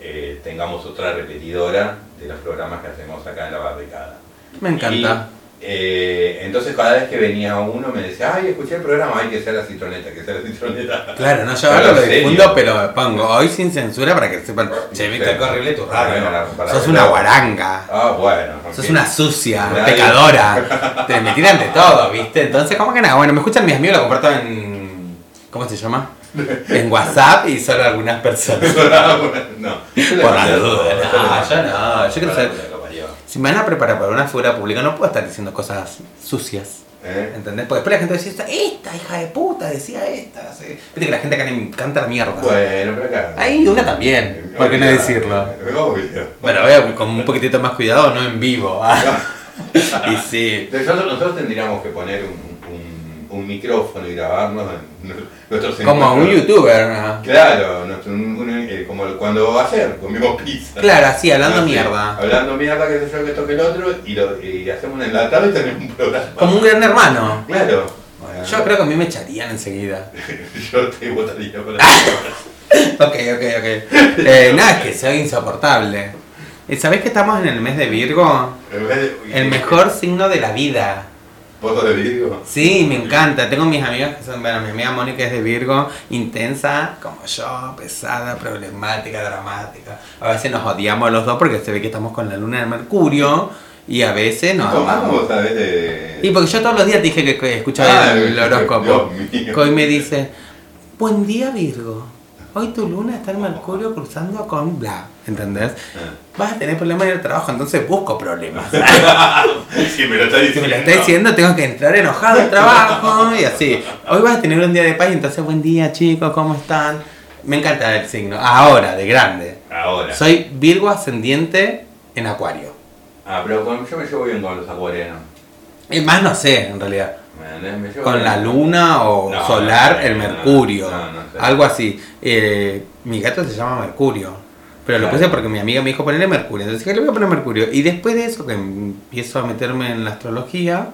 eh, tengamos otra repetidora de los programas que hacemos acá en la barricada. Me encanta. Eh, entonces cada vez que venía uno me decía, ay, escuché el programa, hay que ser la citroneta, que sea la citroneta. Claro, no, yo ahora lo difundo, pero pongo hoy sin censura para que sepan. Che, viste qué horrible tu radio. Sos una guaranga. Ah, bueno. Sos una sucia, pecadora. Te me tiran de todo, ¿viste? Entonces, ¿cómo que nada? Bueno, me escuchan mis amigos, lo comparto en. ¿Cómo se llama? En WhatsApp y solo algunas personas. no. le Por la duda, no, yo no, yo quiero para ser- que lo parió. Si me van a preparar para una figura pública, no puedo estar diciendo cosas sucias. ¿Eh? ¿Entendés? Porque después la gente decía, esta hija de puta decía esta. así. Viste que la gente acá le encanta la mierda. Bueno, pero acá. Ahí una también, ¿por qué no decirlo? Obvio. Bueno, veo con un poquitito más cuidado, no en vivo. y sí. Nosotros, nosotros tendríamos que poner un, un, micrófono y grabarnos en nuestros Como un youtuber. ¿no? Claro, nuestro- un- un- eh, como cuando ayer comimos pizza. Claro, así, hablando mierda. Hablando mierda, que sé yo, que toque el otro, y, lo, y hacemos un enlatado y tenemos un programa. Como un gran hermano. Claro. Yo creo que a mí me echarían enseguida. Yo te votaría por la Ok, ok, ok. Eh, nada, es que soy insoportable. ¿Sabés que estamos en el mes de Virgo? En vez de- El mejor signo de la vida. ¿Voto de Virgo? Sí, me encanta. Tengo mis amigas que son, bueno, mi amiga Mónica es de Virgo, intensa como yo, pesada, problemática, dramática. A veces nos odiamos los dos porque se ve que estamos con la luna de Mercurio y a veces nos ¿Cómo amamos. sabes de.? Y porque yo todos los días te dije que, escuchaba Ah, el horóscopo. Hoy me dice, buen día Virgo. Hoy tu luna está en Mercurio cruzando con bla. ¿Entendés? Ah. Vas a tener problemas en el trabajo, entonces busco problemas. Sí, me lo está Si diciendo. me lo está diciendo, tengo que entrar enojado al trabajo y así. Hoy vas a tener un día de paz y entonces, buen día chicos, ¿cómo están? Me encanta el signo. Ahora, de grande. Ahora. Soy Virgo ascendiente en Acuario. Ah, pero con- yo me llevo bien con los acuarianos. Y más no sé, en realidad. ¿Me? Me llevo Con bien. la luna o No, solar, no sé, el no, Mercurio. no, no. Algo así. Eh, mi gato se llama Mercurio. Pero lo puse porque mi amiga me dijo ponerle Mercurio. Entonces dije, le voy a poner Mercurio. Y después de eso, que empiezo a meterme en la astrología,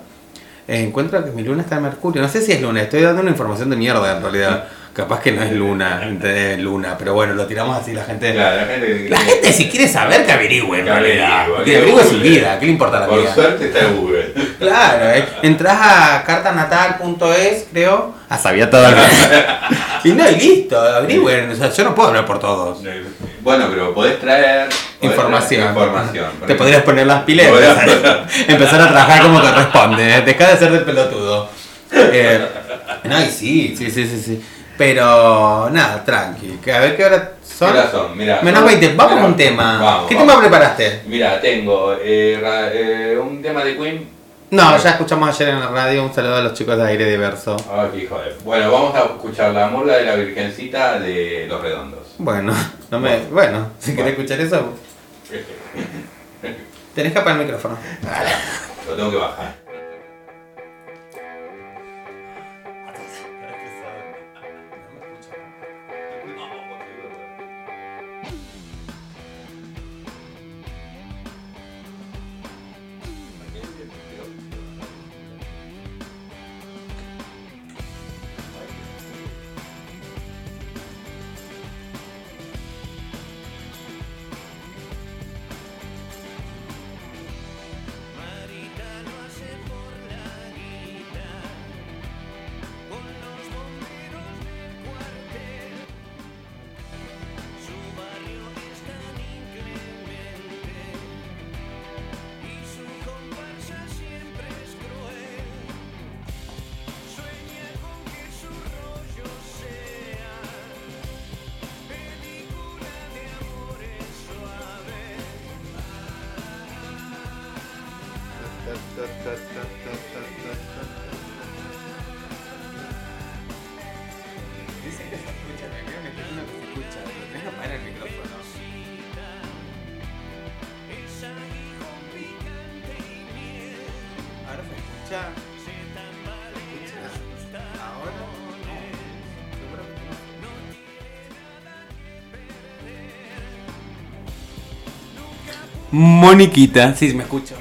eh, encuentro que mi luna está en Mercurio. No sé si es luna, estoy dando una información de mierda en realidad. Capaz que no es luna, es luna. Pero bueno, lo tiramos así, la gente. Claro, la gente. La gente si quiere saber que averigüe en realidad. Que averigüe su vida, ¿qué le importa la Por vida? suerte está en Google. Claro, eh. entras a cartanatal.es, creo. Ah, sabía todo. y no, y listo, averigüen. O sea, yo no puedo hablar por todos. Bueno, pero podés traer. Información. Información te podrías poner las pilas empezar, a trabajar como corresponde. ¿eh? Deja de ser de pelotudo. Eh, no, y sí, sí, sí, sí. sí. Pero nada, tranqui. A ver qué hora son. ¿Qué son? Mirá, Menos son, 20. Vamos con un tema. Vamos, ¿Qué tema preparaste? Mira, tengo eh, eh, un tema de Queen no, ya escuchamos ayer en la radio. Un saludo a los chicos de Aire Diverso. Ay, qué hijo de... Bueno, vamos a escuchar la murga de la Virgencita de Los Redondos. Bueno, no me... bueno, si bueno. querés escuchar eso... Tenés que apagar el micrófono. Lo tengo que bajar. Moniquita, sí, me escucho.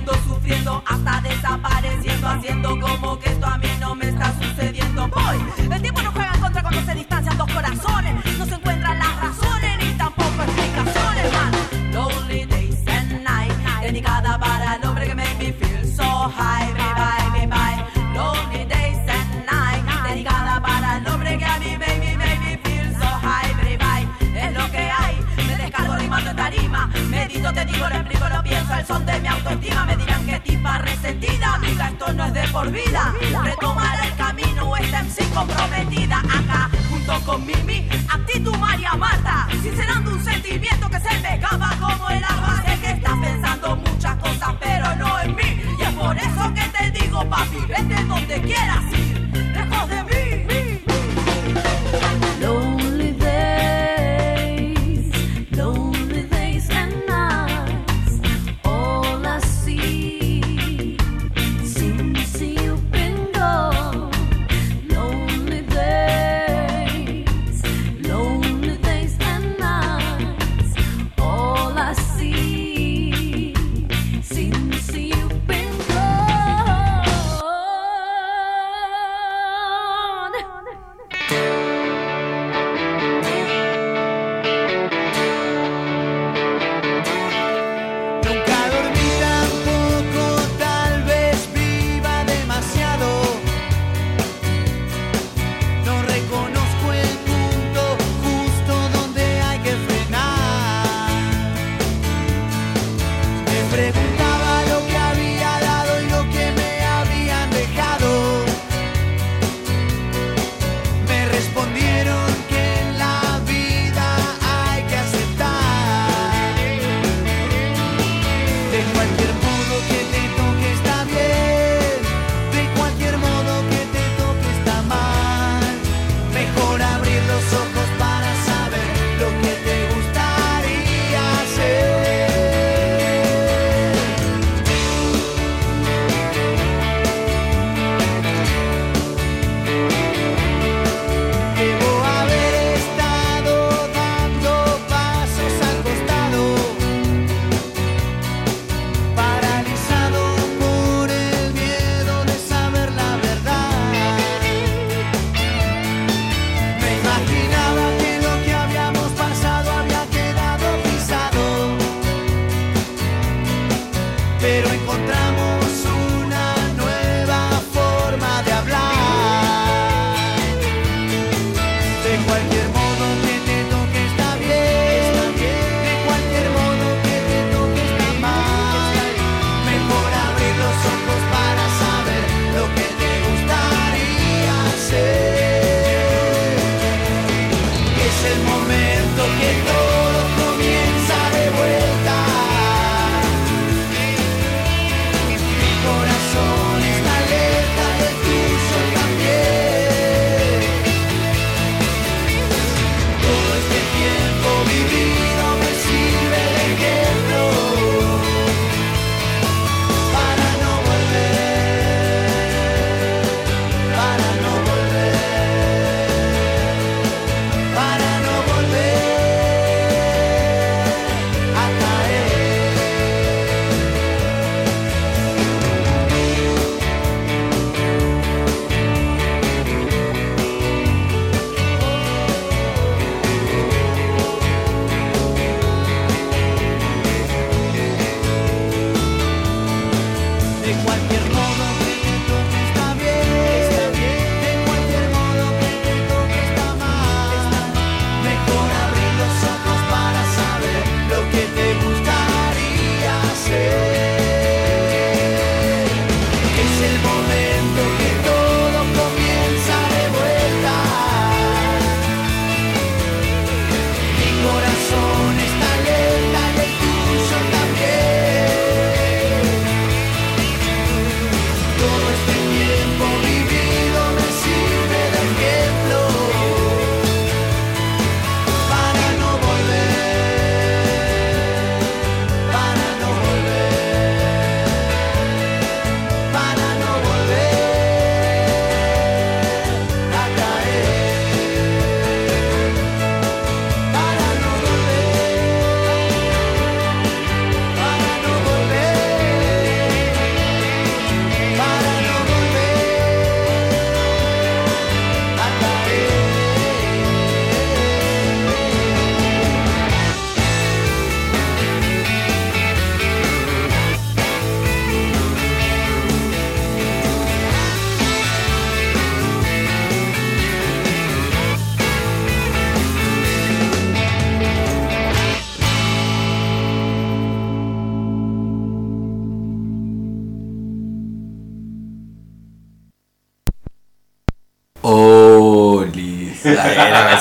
sufriendo, hasta desapareciendo, haciendo como que esto a mí no me está sucediendo. Voy, el tiempo no me dirán que tipa resentida. Amiga, esto no es de por vida. Retomará el camino, esta MC comprometida. Acá, junto con Mimi, actitud María Marta. Sincerando un sentimiento que se me como el agua. Sé que estás pensando muchas cosas, pero no en mí. Y es por eso que te digo, papi, vete donde quieras ir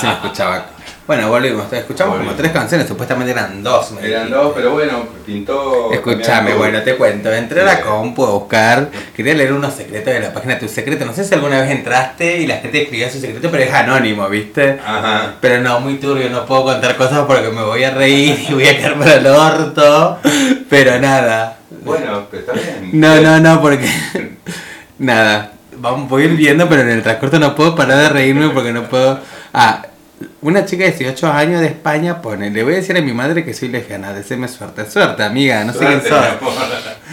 Si me escuchaba. Bueno, volvimos. Escuchamos como tres canciones, supuestamente eran dos. me Eran dijiste. dos, pero bueno, pintó. Escúchame, bueno, te cuento. Entré a la compu a buscar. Quería leer unos secretos de la página Tu Secreto. No sé si alguna vez entraste y la gente escribía su secreto, pero es anónimo, ¿viste? Ajá. Pero no, muy turbio, no puedo contar cosas porque me voy a reír y voy a quedar para el orto. Pero nada. Bueno, pero está bien. No, no, no, porque. Nada. Vamos, voy viendo, pero en el transcurso no puedo parar de reírme porque no puedo. Ah, una chica de 18 años de España pone: Le voy a decir a mi madre que soy lesbiana. Deseame suerte. Suerte, amiga, no sé quién Suerte, sos. mi amor.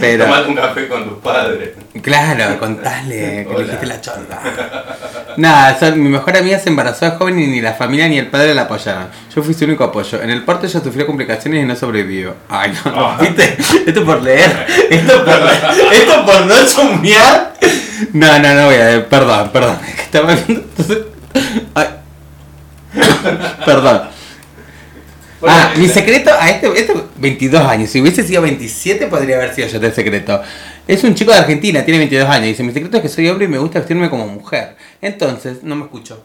Pero- Tomate un café con tus padres. Claro, contale que le dijiste la chorba. Nada, mi mejor amiga se embarazó de joven y ni la familia ni el padre la apoyaron. Yo fui su único apoyo. En el parto ella sufrió complicaciones y no sobrevivió. Ay, no, no, Ah. ¿viste? Esto por leer. Esto por leer. Esto por no chumbear. No, no, no voy a leer. Perdón, perdón. Es que estaba viendo. entonces- Ay. Perdón. Ah, mi secreto a este, este 22 años. Si hubiese sido 27 podría haber sido yo este secreto. Es un chico de Argentina, tiene 22 años. Dice, mi secreto es que soy hombre y me gusta vestirme como mujer. Entonces, no me escucho.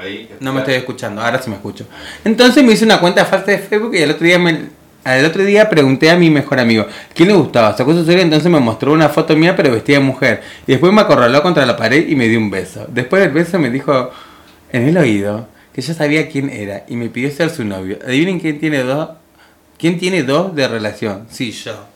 Ahí, No me estoy escuchando, ahora sí me escucho. Entonces me hice una cuenta falsa de Facebook y el otro día me, al otro día pregunté a mi mejor amigo, ¿quién le gustaba? Sacó su celular entonces me mostró una foto mía pero vestida de mujer. Y después me acorraló contra la pared y me dio un beso. Después del beso me dijo en el oído que ya sabía quién era y me pidió ser su novio. Adivinen quién tiene dos. ¿Quién tiene dos de relación? Sí, yo.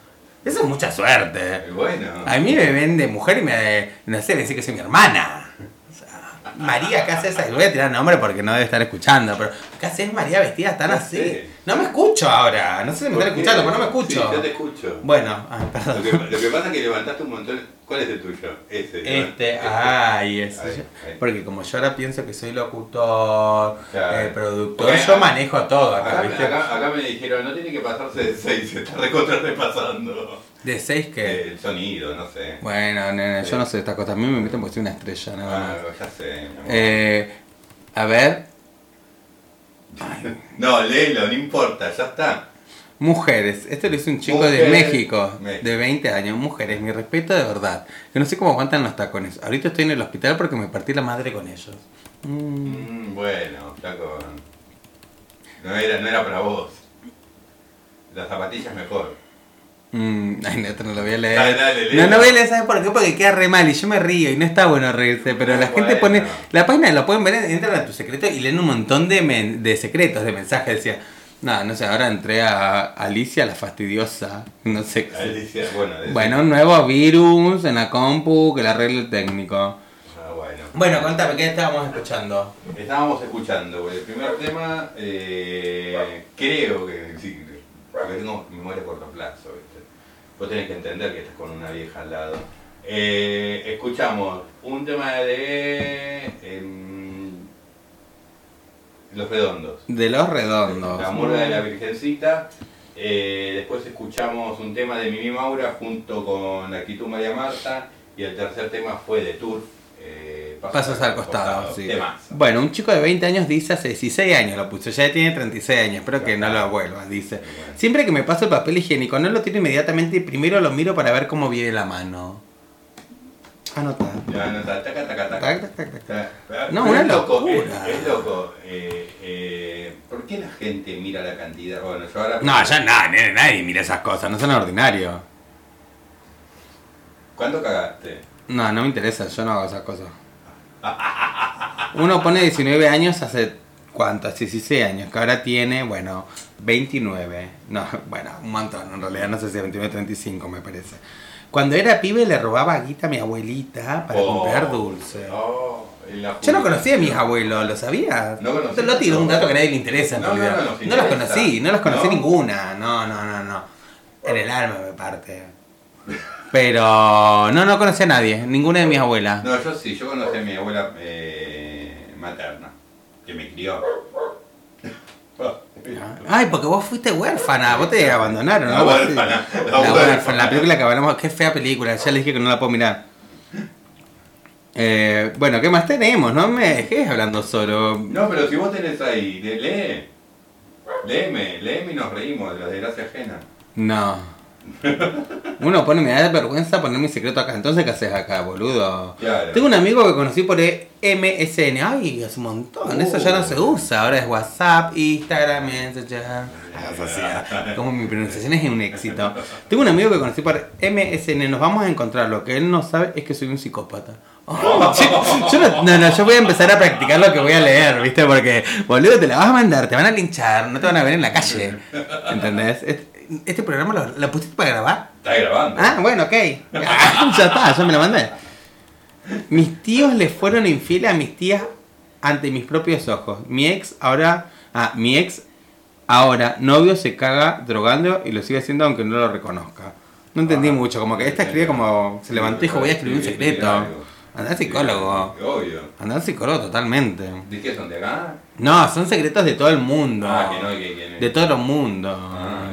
Eso es mucha suerte. Bueno. A mí me ven de mujer y me, no sé, me dice que soy mi hermana. O sea, María, ¿qué haces? Voy a tirar nombre porque no debe estar escuchando, pero ¿qué haces María vestida tan No así? sé. No me escucho ahora, no sé si me ¿Por están escuchando, pero no me escucho. Sí, yo te escucho. Bueno, ah, Lo perdón. que, lo que pasa es que levantaste un montón. ¿Cuál es el tuyo? Ese. ¿no? Este, ay, ese. Porque como yo ahora pienso que soy locutor, Claro. eh, productor, yo manejo todo acá, Acá, ¿viste? acá- me dijeron, no tiene que pasarse de 6, se está recontra repasando. De seis que... El sonido, no sé. Bueno, nene, Sí. yo no sé estas cosas, a mí me invitan porque soy una estrella, nada más. Ah, ya sé. mi amor. Eh, a ver, No, léelo, no importa, ya está. Mujeres, esto lo hizo un chico de. México, México. de 20 años. Mujeres, mi respeto de verdad. Que no sé cómo aguantan los tacones. Ahorita estoy en el hospital porque me partí la madre con ellos. Mm, Mm, bueno, flaco. No era, no era para vos. Las zapatillas mejor. Mm, ay, no, esto no lo voy a leer. Dale, dale, no, no voy a leer, ¿sabes por qué? Porque queda re mal y yo me río y no está bueno reírse, pero la gente pone. La página lo pueden ver, entran a tu secreto y leen un montón de, men- de secretos, de mensajes. Decía, no, no sé, ahora entré a Alicia la fastidiosa. No sé. Ahí decía, bueno, de- Bueno, un nuevo virus en la compu que la arregle el técnico. Ah, bueno. Bueno, contame, ¿qué estábamos escuchando? Estábamos escuchando el primer tema, eh, creo que sí, porque tengo memoria a corto plazo, ¿viste? Vos tenés que entender que estás con una vieja al lado. Eh, escuchamos un tema de em, Los Redondos, De los redondos. La murga de la Virgencita. Eh, después escuchamos un tema de Mimi Maura junto con Actitud María Marta. Y el tercer tema fue de Turf. eh, Pasos al costado, sí. Temazo. Bueno, un chico de 20 años dice hace 16 años lo puso, ya tiene 36 años, espero que no lo vuelva, dice. Siempre que me paso el papel higiénico, no lo tiro inmediatamente y primero lo miro para ver cómo viene la mano. Anota. Ya, no, taca, taca, taca, taca. Tac, tac, tac, tac. Pero No, una es loco, locura. Es, es loco. Eh, eh, ¿Por qué la gente mira la cantidad? Bueno, yo ahora. No, ya nadie, nadie mira esas cosas, no son ordinarios. ¿Cuánto cagaste? No, no me interesa, yo no hago esas cosas. Uno pone 19 años hace cuántos, 16 años, que ahora tiene, bueno, 29. No, bueno, un montón, en realidad no sé si 29, 35 me parece. Cuando era pibe le robaba guita a mi abuelita para Oh, comprar dulce. oh, Yo no conocía a mis abuelos, ¿lo sabías? No conocí. Lo tiro, un dato que a nadie le interesa en No, no, realidad. no, No, los conocí, no los conocí ¿No? ninguna. No, no, no, no. En el alma me parte. Pero no, no conocí a nadie, ninguna de mis abuelas. No, yo sí, yo conocí a mi abuela eh, materna, que me crió. Ay, porque vos fuiste huérfana, vos te abandonaron, La ¿no? Sí. huérfana, la La huérfana. la película que hablamos, qué fea película, ya les dije que no la puedo mirar. Eh, bueno, ¿qué más tenemos? No me dejes hablando solo. No, pero si vos tenés ahí, le- lee. Léeme, léeme y nos reímos de la desgracia ajena. No. Uno pone, me da vergüenza poner mi secreto acá. Entonces, ¿qué haces acá, boludo? Claro. Tengo un amigo que conocí por E MSN. Ay, es un montón. Eso ya no se usa. Ahora es WhatsApp, Instagram, Messenger. Como mi pronunciación es un éxito. Tengo un amigo que conocí por MSN. Nos vamos a encontrar. Lo que él no sabe es que soy un psicópata. yo, yo no, no, no, yo voy a empezar a practicar lo que voy a leer, ¿viste? Porque, boludo, te la vas a mandar, te van a linchar, no te van a ver en la calle. ¿Entendés? Este programa lo, lo pusiste para grabar. Está grabando. Ah, bueno, ok. Ah, ya está, ya me lo mandé. Mis tíos le fueron infieles a mis tías ante mis propios ojos. Mi ex ahora. Ah, mi ex ahora novio se caga drogando y lo sigue haciendo aunque no lo reconozca. No entendí Ah, mucho, como que esta escribe como. Se levantó y dijo voy a escribir un secreto. Andá al psicólogo. Obvio. Andá al psicólogo totalmente. ¿De qué son? ¿De acá? No, son secretos de todo el mundo. Ah, que no, que, que De todo el mundo. Ah.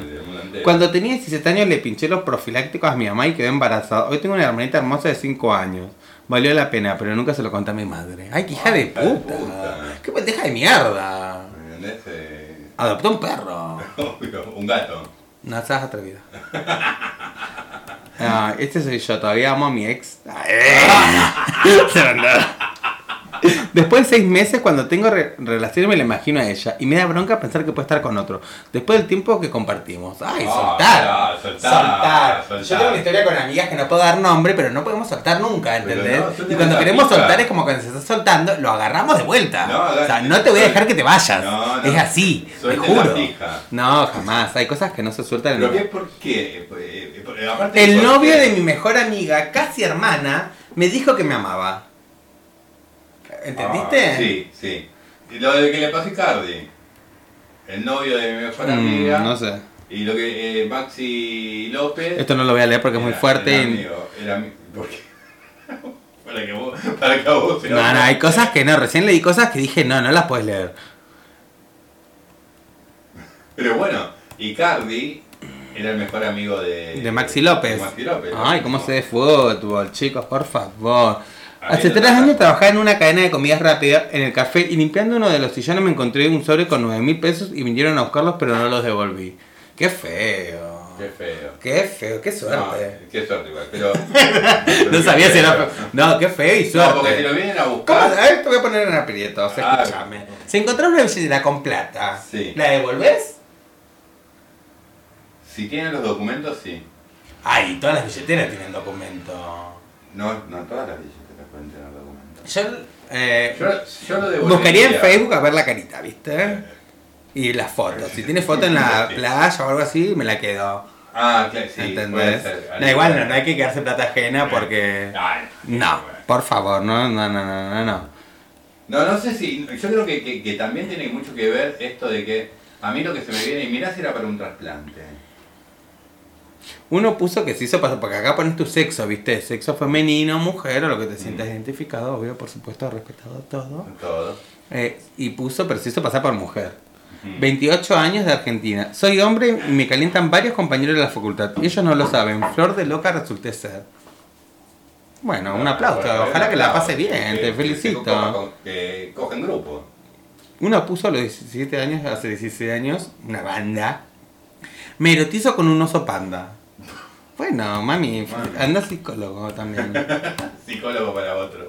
Cuando tenía 17 años le pinché los profilácticos a mi mamá y quedé embarazada. Hoy tengo una hermanita hermosa de 5 años. Valió la pena, pero nunca se lo conté a mi madre. Ay, qué hija de hija de puta. puta. Qué pendeja de mierda. Eh, Adoptó un perro. un gato. No seas atrevida. Ah, este soy yo, todavía amo a mi ex. Se mandó. Después de seis meses, cuando tengo re- relaciones, me la imagino a ella. Y me da bronca pensar que puede estar con otro. Después del tiempo que compartimos. ¡Ay, soltar! soltar, soltar. Yo tengo una historia con amigas que no puedo dar nombre, pero no podemos soltar nunca, ¿entendés? no, y cuando queremos soltar es como cuando se está soltando, lo agarramos de vuelta. No, o sea, no te voy a dejar que te vayas. Es así, te juro. No, jamás. Hay cosas que no se sueltan en ¿Pero qué? ¿Por qué? Eh, eh, eh, aparte el ¿por novio qué? de mi mejor amiga, casi hermana, me dijo que me amaba. ¿Entendiste? Ah, sí, sí. Y lo de que le pasó a Icardi. El novio de mi mejor amiga. Mm, no sé. Y lo que eh, Maxi López. Esto no lo voy a leer porque es muy fuerte. Era y- amigo, era ami- ¿Por qué? para que vos, para que vos No, no, hay cosas que no. Recién leí cosas que dije, no, no las puedes leer. Pero bueno, Icardi era el mejor amigo de, De Maxi López. de Maxi López. Ay, cómo se ve fútbol, chicos, por favor. Hace tres años trabajaba en una cadena de comidas rápidas en el café y limpiando uno de los sillones me encontré un sobre con nueve mil pesos y vinieron a buscarlos pero no los devolví. Qué feo. Qué feo. Qué feo, qué No, suerte. qué suerte igual, pero... No, sabía si era. No, qué feo y No, porque si suerte. lo vienen a ¿Cómo? buscar... A ver, te voy a poner en aprietos, Ah, escúchame. Si encontrás una billetera con plata, Sí. ¿la devolvés? Si tienen los documentos, sí. Ay, todas las billeteras tienen documento. No, no todas las billeteras pueden tener documentos. Yo, eh, Yo, yo lo devolvería. buscaría en Facebook a ver la carita, ¿viste? Y las fotos. Si tiene foto en la playa o algo así, me la quedo. Ah, claro, sí. puede ¿Entendés? ser. No, igual no, no hay que quedarse plata ajena porque. No, por favor, no, no, no, no, no, no. No, no sé si. Yo creo que, que- que también tiene mucho que ver esto de que a mí lo que se me viene, y mirá si era para un trasplante. Uno puso que se hizo pasar, porque acá pones tu sexo, ¿viste? Sexo femenino, mujer, o lo que te sientas identificado, obvio, por supuesto, respetado todo. Todo. Eh, y puso, pero se hizo pasar por mujer. Ujú. 28 años de Argentina. Soy hombre y me calientan varios compañeros de la facultad. Ellos no lo saben. Flor de loca resulté ser. Bueno, un aplauso. Ojalá que la pase bien. Te felicito. Cogen grupo. Uno puso a los 17 años, hace 16 años, una banda. Me erotizo con un oso panda. Bueno, mami, anda psicólogo también. Psicólogo para otro.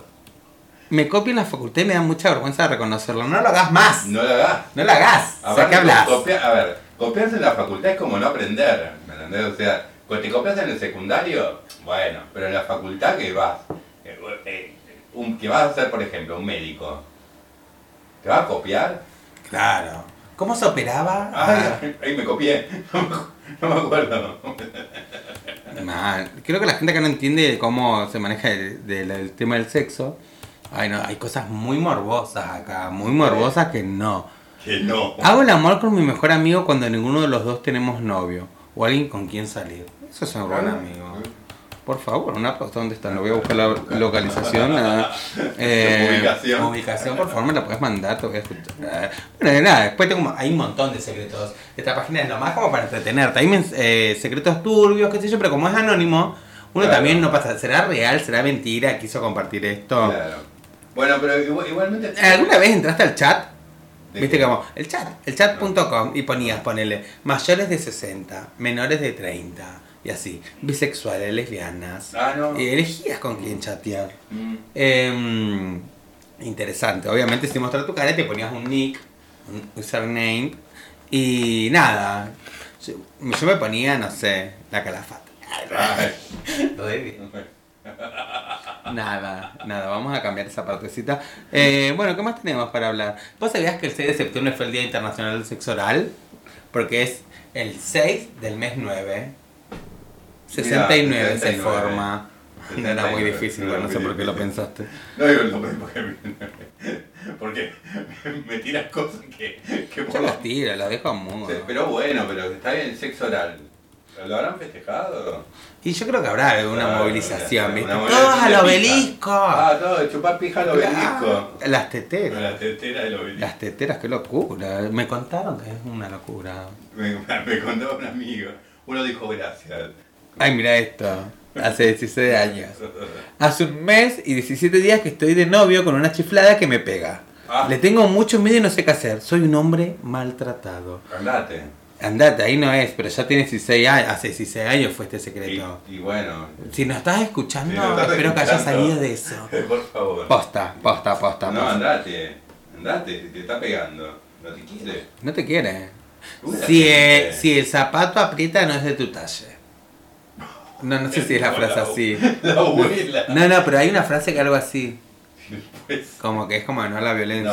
Me copio en la facultad y me da mucha vergüenza reconocerlo. No lo hagas más. No lo hagas. No lo hagas. A O sea, ¿qué hablas? copia- a ver, copiarse en la facultad es como no aprender, ¿me entendés? O sea, cuando te copias en el secundario, bueno, pero en la facultad que vas, eh, eh, un- que vas a ser, por ejemplo, un médico, ¿te vas a copiar? Claro. ¿Cómo se operaba? Ay, ahí me copié, no me, acuerdo. Mal. Creo que la gente que no entiende cómo se maneja el, del- el tema del sexo, ay no, hay cosas muy morbosas acá, muy morbosas que no. Que no. Hago el amor con mi mejor amigo cuando ninguno de los dos tenemos novio o alguien con quien salir. Eso es un buen amigo. Por favor, un aplauso. ¿Dónde está? No voy a buscar la localización. nada. Eh, Ubicación. Ubicación, por favor, me la puedes mandar, te voy a escuchar. Eh, Bueno, nada, después tengo, hay un montón de secretos. Esta página es nomás como para entretenerte. Hay eh, secretos turbios, qué sé yo, pero como es anónimo, uno Claro. también no pasa. ¿Será real? ¿Será mentira? ¿Quiso compartir esto? Claro. Bueno, pero igual- igualmente... ¿Alguna vez entraste al chat? ¿De Viste como, el chat, el chat.com y ponías, ponele, mayores de 60, menores de 30 y así, bisexuales, lesbianas. Ah, no. Y elegías con quién chatear. Mm. Em, interesante, obviamente si mostrar tu cara te ponías un nick, un username y nada. Yo, yo me ponía, no sé, la calafata. Nada, nada, vamos a cambiar esa partecita. Eh, bueno, ¿qué más tenemos para hablar? ¿Vos sabías que el 6 de septiembre fue el Día Internacional del Sexo Oral? Porque es el 6 del mes 9. 69 se 69. forma. No era muy 69, difícil, no no sé por qué lo pensaste. No digo el nombre porque, porque me tiras cosas que, que Yo por las tiro, las dejo mudo. Sí, Pero bueno, pero está bien, sexo oral. ¿Lo habrán festejado? Y yo creo que habrá una Claro, movilización, una ¿viste? movilización ¡Todos al obelisco! Ah, todo, chupar pija al obelisco. Las teteras. La tetera del obelisco. Las teteras, qué locura. Me contaron que es una locura. Me, me contó un amigo. Uno dijo gracias. Ay, mira esto. Hace 16 años. Hace un mes y 17 días que estoy de novio con una chiflada que me pega. Ah. Le tengo mucho miedo y no sé qué hacer. Soy un hombre maltratado. Andate. Andate, ahí no es, pero ya tiene 16 años. Hace 16 años fue este secreto. y bueno. Si nos estás escuchando, si no estás espero que hayas escuchando, salido de eso. Por favor. Posta, posta, posta. No, posta. andate. Andate, te, te está pegando. No te quiere. No te quiere. Si, eh, si el zapato aprieta, no es de tu talle. No, no sé si es la frase así. La abuela. No, no, pero hay una frase que algo así. Pues, Como que es como no la violencia.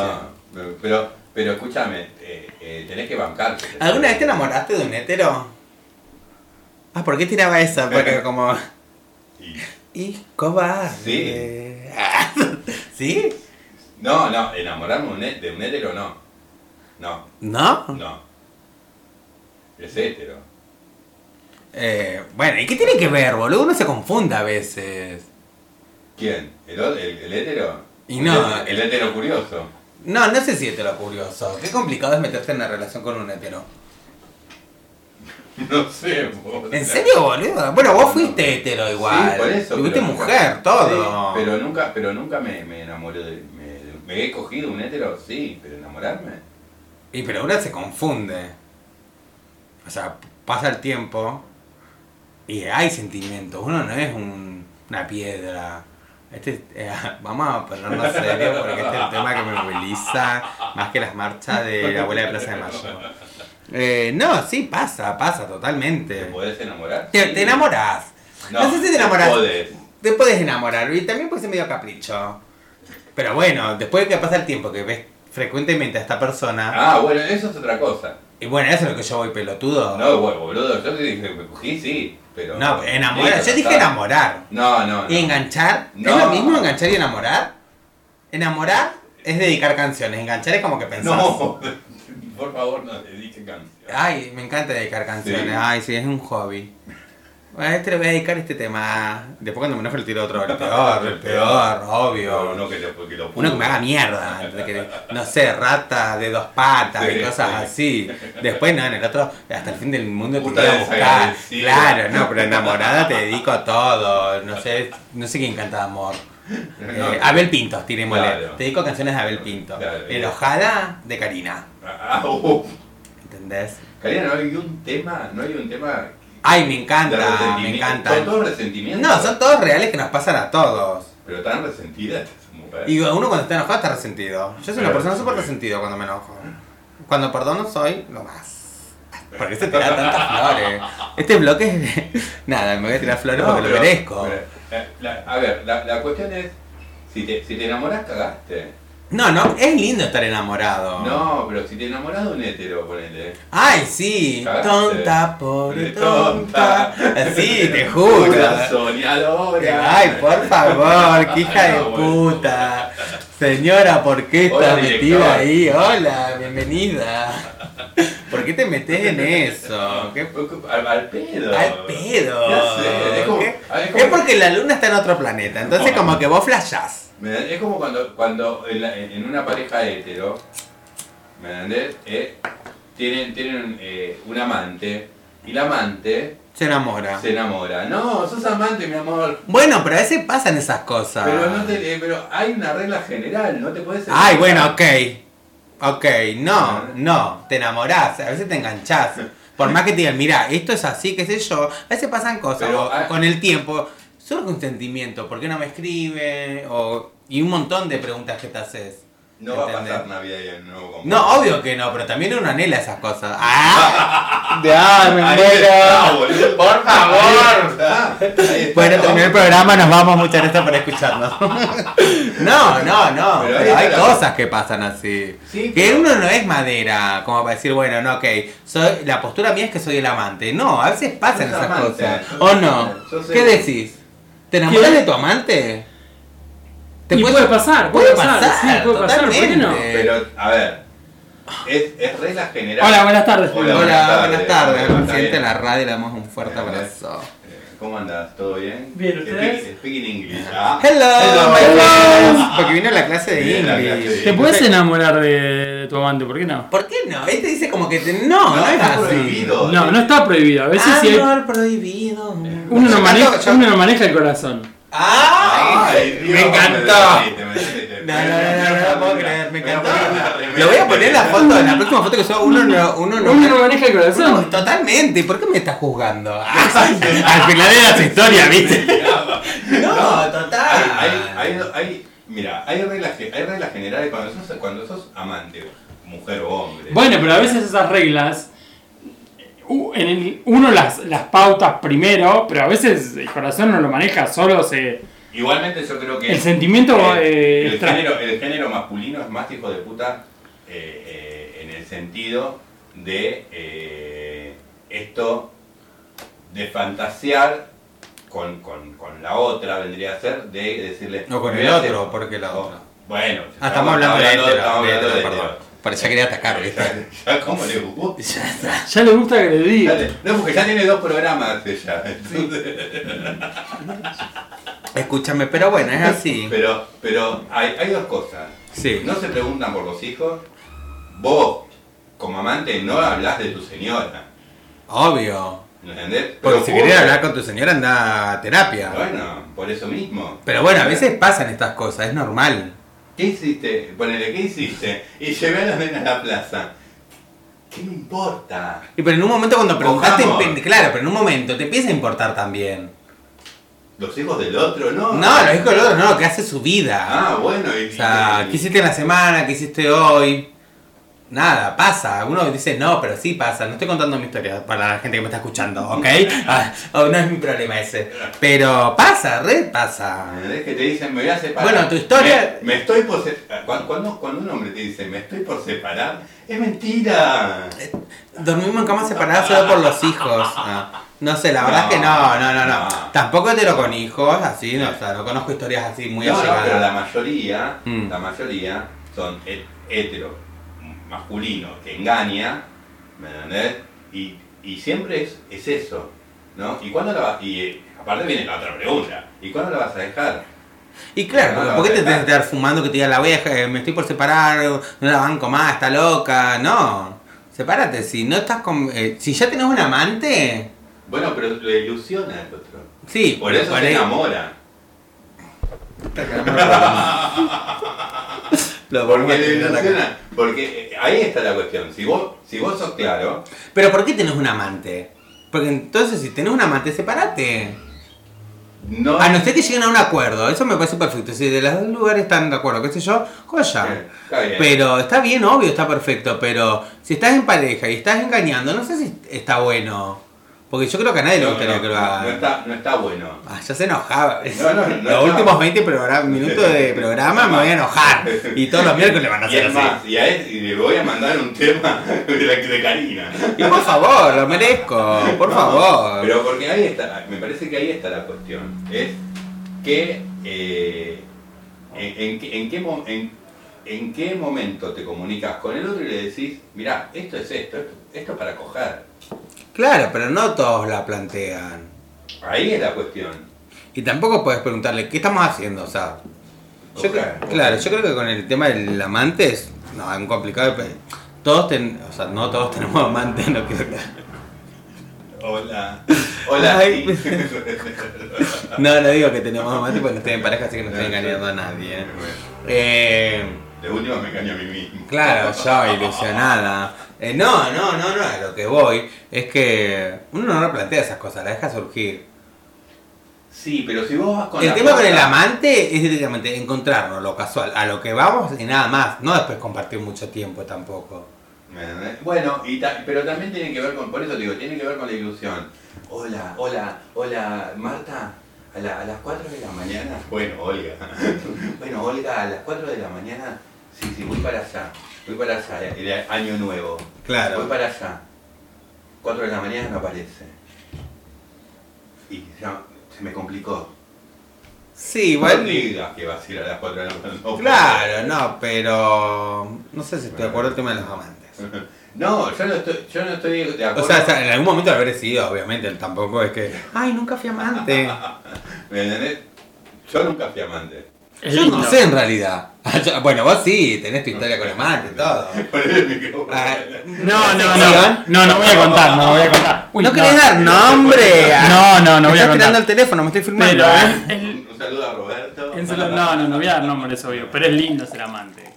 no, pero, pero escúchame, eh, eh, tenés que bancarte. ¿Alguna vez te enamoraste de un hétero? Ah, ¿por qué tiraba esa? Porque como... Y- Y cobarde. ¿Sí? No, no, enamorarme de un hétero no. No, ¿No? no. Es hétero. Eh, bueno, ¿y qué tiene que ver, boludo? Uno se confunde a veces. ¿Quién? ¿El, el, el hétero? Y no, El, el hétero curioso. No, no sé si hétero curioso. Qué complicado es meterte en una relación con un hétero. No sé, vos. ¿En serio, boludo? Bueno, vos fuiste hétero igual. Sí, por eso. Fuiste nunca- mujer, todo. Sí, pero nunca, pero nunca me, me enamoré de. Me, me he cogido un hétero, sí, pero enamorarme. Y pero uno se confunde. O sea, pasa el tiempo Y hay sentimientos, uno no es un- una piedra. Este, eh, vamos a ponernos serio porque este es el tema que me moviliza más que las marchas de la abuela de Plaza de Mayo. Eh, no, sí, pasa, pasa ¿Te totalmente. podés enamorar? Te, te enamorás. No, sé si te enamorás. podés. Te puedes enamorar y también puede ser medio capricho. Pero bueno, después de que pasa el tiempo que ves frecuentemente a esta persona. Ah, bueno, eso es otra cosa. Y bueno, eso es lo que yo voy pelotudo. No, bueno, boludo, yo te dije me cogí, sí, pero... No, enamorar. Listo, Yo dije enamorar. No, no, no. ¿Y enganchar? ¿Es No. lo mismo enganchar y enamorar? Enamorar es dedicar canciones, enganchar es como que pensás. No, por favor, no dedique canción. Ay, me encanta dedicar canciones. Sí. Ay, sí, es un hobby. A este le voy a dedicar este tema. Después cuando me enojo le tiro otro. El peor, el peor, obvio. No, no que, lo, que lo Uno que me haga mierda, de que, no sé, rata de dos patas y cosas sí. así. Después, no, en el otro, hasta el fin del mundo te voy a buscar. Claro, no, pero enamorada te dedico a todo. No sé, no sé quién canta amor. No. Eh, Abel Pinto, tirémosle. Claro. Te dedico canciones de Abel Pinto. Claro. Enojada de Karina. Ah, uh. ¿Entendés? Karina, no hay un tema, no hay un tema Ay, me encanta, me resentimiento. Son encanta. todos resentimientos. No, son todos reales que nos pasan a todos. Pero tan resentidas mujer. Y uno cuando está enojado está resentido. Yo soy una persona súper resentido cuando me enojo. Cuando perdono soy lo más. ¿Por qué se tiran tantas flores? Este bloque es... Nada, me voy a tirar flores No, porque pero- lo merezco. pero, eh, la- a ver, la, la cuestión es, si te, si te enamoras, cagaste. No, no, es lindo estar enamorado. No, pero si te enamoras de un hetero, ponele. Ay, sí. Tonta, pobre tonta. Sí, te juro. Pura soñadora. Ay, por favor, qué hija de No, puta. Señora, ¿por qué estás metida ahí? Hola, bienvenida. ¿Por qué te metes en eso? ¿Qué Al, al pedo. Al pedo. Ya sé, es como- es como- Es porque la luna está en otro planeta, entonces No. como que vos flashás. Es como cuando, cuando en, la- en una pareja hetero, ¿me entendés? Eh, tienen tienen eh, un amante y la amante Se enamora. se enamora. No, sos amante, mi amor. Bueno, pero a veces pasan esas cosas. Pero, no te, eh, pero hay una regla general, no te puedes Ay, enamorar. bueno, ok. Ok, no, no, te enamorás, a veces te enganchás. Por más que te digan, mira, esto es así, qué sé yo, a veces pasan cosas, Pero, o con el tiempo, surge un sentimiento, ¿por qué no me escribe? O, y un montón de preguntas que te haces. No va a pasar Navidad y Año Nuevo con No, vos. obvio que no, pero también uno anhela esas cosas. ¡Ah! ¡Ya, me muero! ¡Por favor! Bueno, terminé el programa, nos vamos, muchas gracias por escucharnos. No, no, no, Pero hay la- cosas que pasan así. Sí, Que pero- uno no es madera, como para decir, bueno, no, ok, soy, la postura mía es que soy el amante. No, a veces pasan esas amante, cosas. ¿O no? ¿Qué el- decís? ¿Te enamoras ¿Qué? de tu amante? Y puede pasar, puede pasar, sí, puede pasar, ¿por qué no? totalmente. Pero, a ver, es, es regla general. Hola, buenas tardes. Hola, Hola, buenas tardes. Al ¿Cómo presidente de estás? la radio le damos un fuerte Bien, abrazo. ¿Cómo andas? ¿Todo bien? Bien, ¿ustedes? Speak, speak in English. Ah. Hello, Hello. my friends. Porque vino a la clase de clase de- ¿Te puedes enamorar de, de tu amante? ¿Por qué no? ¿Por qué no? Este dice como que te... no, no, es está así. prohibido. No, no está prohibido. A veces sí hay- Amor prohibido. uno, no maneja, uno no maneja el corazón. ¡Ay! Dios, me encantó. metiste, metiste. No, no, no, no, puedo creer, me Voy a encantó. Lo voy a poner en la foto, en la próxima foto que suba, uno no, uno no, Uno no maneja el corazón. totalmente, ¿por qué me estás juzgando? Al final de las historias, ¿viste? No, total. Hay, hay, mira, hay reglas, hay reglas generales cuando sos, cuando sos amante, mujer o hombre. Bueno, pero a veces esas reglas, u- en el- uno las, las pautas primero, pero a veces el corazón no lo maneja, solo se... Igualmente yo creo que El sentimiento, eh, el, tra- género, el género masculino es más hijo de puta eh, eh, en el sentido de eh, esto de fantasear con, con, con la otra vendría a ser de decirle No, con "Me el voy a hacer-". otro, porque la otra. bueno Ah, estamos hablando de hétero, estamos de hablando de quería atacar, ¿viste? ya, ya como le gusta Ya le gusta que le diga. No porque ya tiene dos programas ella entonces- Escúchame, pero bueno, es así. pero pero hay, hay dos cosas Sí. no se preguntan por los hijos vos como amante no hablas de tu señora Obvio. ¿me entendés? Porque si querés hablar con tu señora, anda a terapia. bueno por eso mismo Pero bueno, a veces pasan estas cosas, es normal. ¿qué hiciste? ponele ¿qué hiciste? y llevé a los nenes a la plaza ¿Qué me importa? Y pero en un momento cuando preguntaste, claro, pero en un momento te empieza a importar también. Los hijos del otro, ¿no? No, lo dijo el otro, no, que hace su vida. Ah, bueno. Y, O sea, y- ¿qué hiciste en la semana? ¿Qué hiciste hoy? Nada, pasa. Uno dice, no, pero sí pasa. No estoy contando mi historia para la gente que me está escuchando, ¿ok? Ah, oh, no es mi problema ese. Pero pasa, re pasa. Es que te dicen, me voy a separar. Bueno, tu historia- Me, me estoy por separar. Cuando, cuando, cuando un hombre te dice, me estoy por separar, es mentira. Dormimos en cama separada solo por los hijos. Ah, No sé, la verdad No, es que no, no, no, no. Tampoco hetero con hijos, así, no, o sea, no conozco historias así muy no, no, pero la mayoría, Mm. la mayoría son he- hetero, masculino, que engaña, ¿me entendés? Y, y siempre es, es eso, ¿no? ¿Y cuándo la vas? Y eh, aparte viene la otra pregunta, ¿y cuándo la vas a dejar? Y claro, No, ¿por qué te tenés que estar fumando que te diga la voy a dejar, me estoy por separar, no la banco más, está loca? No, sepárate, si no estás con... eh, si ya tenés un amante, Bueno, pero le ilusiona al otro. sí, Por eso se enamora. Lo Porque vamos a le tener acá. ilusiona. Porque eh, ahí está la cuestión. Si vos, si vos sos claro, Pero ¿por qué tenés un amante? Porque entonces si tenés un amante, sepárate. no. A no ser que lleguen a un acuerdo, eso me parece perfecto. Si de los dos lugares están de acuerdo, qué sé yo, joya. Bien, está bien. Pero está bien, obvio, está perfecto. Pero si estás en pareja y estás engañando, no sé si está bueno. Porque yo creo que a nadie le gustaría que lo no, hagan. no está, no está bueno. Ah, ya se enojaba. No, no, no los últimos 20 programa- minutos de programa me voy a enojar. Y todos los miércoles van a Y ser es así. más, y, a él, y le voy a mandar un tema de, la, de Karina. Y por favor, lo merezco. Por favor. Pero porque ahí está, me parece que ahí está la cuestión. Es que eh, en, en qué- en en- en qué momento te comunicas con el otro y le decís, mirá, esto es esto, esto, esto es para coger. Claro, pero no todos la plantean. Ahí es la cuestión. Y tampoco puedes preguntarle, ¿qué estamos haciendo? O sea, yo creo- claro, yo creo que con el tema del amante es, no, es un complicado. pero Todos ten, o sea, no todos tenemos amante, no quiero que... Hola. Hola. Ay, sí. No, no digo que tenemos amante porque no estoy en pareja, así que no estoy engañando a nadie. ¿eh? Eh, De última me engaño a mí mismo. claro, yo ilusionada. Eh, no, no, no, no, a lo que voy es que uno no replantea esas cosas, la deja surgir. Sí, pero si vos vas con el la tema con el amante es directamente encontrarnos, lo casual, a lo que vamos y nada más, no después compartir mucho tiempo tampoco. Bueno, y ta- pero también tiene que ver con, por eso digo, tiene que ver con la ilusión. Hola, hola, hola, Marta, a, la- a las 4 de la mañana. Bueno, Olga. bueno, Olga, a las 4 de la mañana, sí, sí, voy para allá. Voy para allá, el año nuevo. Claro. Voy para allá. 4 de la mañana no aparece. Y ya se me complicó. Sí, No igual. digas que vas a ir a las 4 de la mañana. no, Claro, no, pero no sé si estoy de acuerdo el tema de los amantes. No, yo no estoy, yo no estoy de acuerdo. O sea, o sea, en algún momento lo habré sido, obviamente, tampoco es que, ay, nunca fui amante. ¿Me entendés? Yo nunca fui amante. Es Yo no lindo. sé en realidad. Bueno, vos sí, tenés tu historia con amante y todo. Ah, No, no, no. No, no voy a contar, no voy a contar. Uy, no querés dar nombre. No, no, no voy a estás tirando el contar. teléfono, me estoy filmando. Pero ¿eh? es- es- Un saludo a Roberto. no, no, no voy a dar nombres, obvio. Pero es lindo ser amante. Hay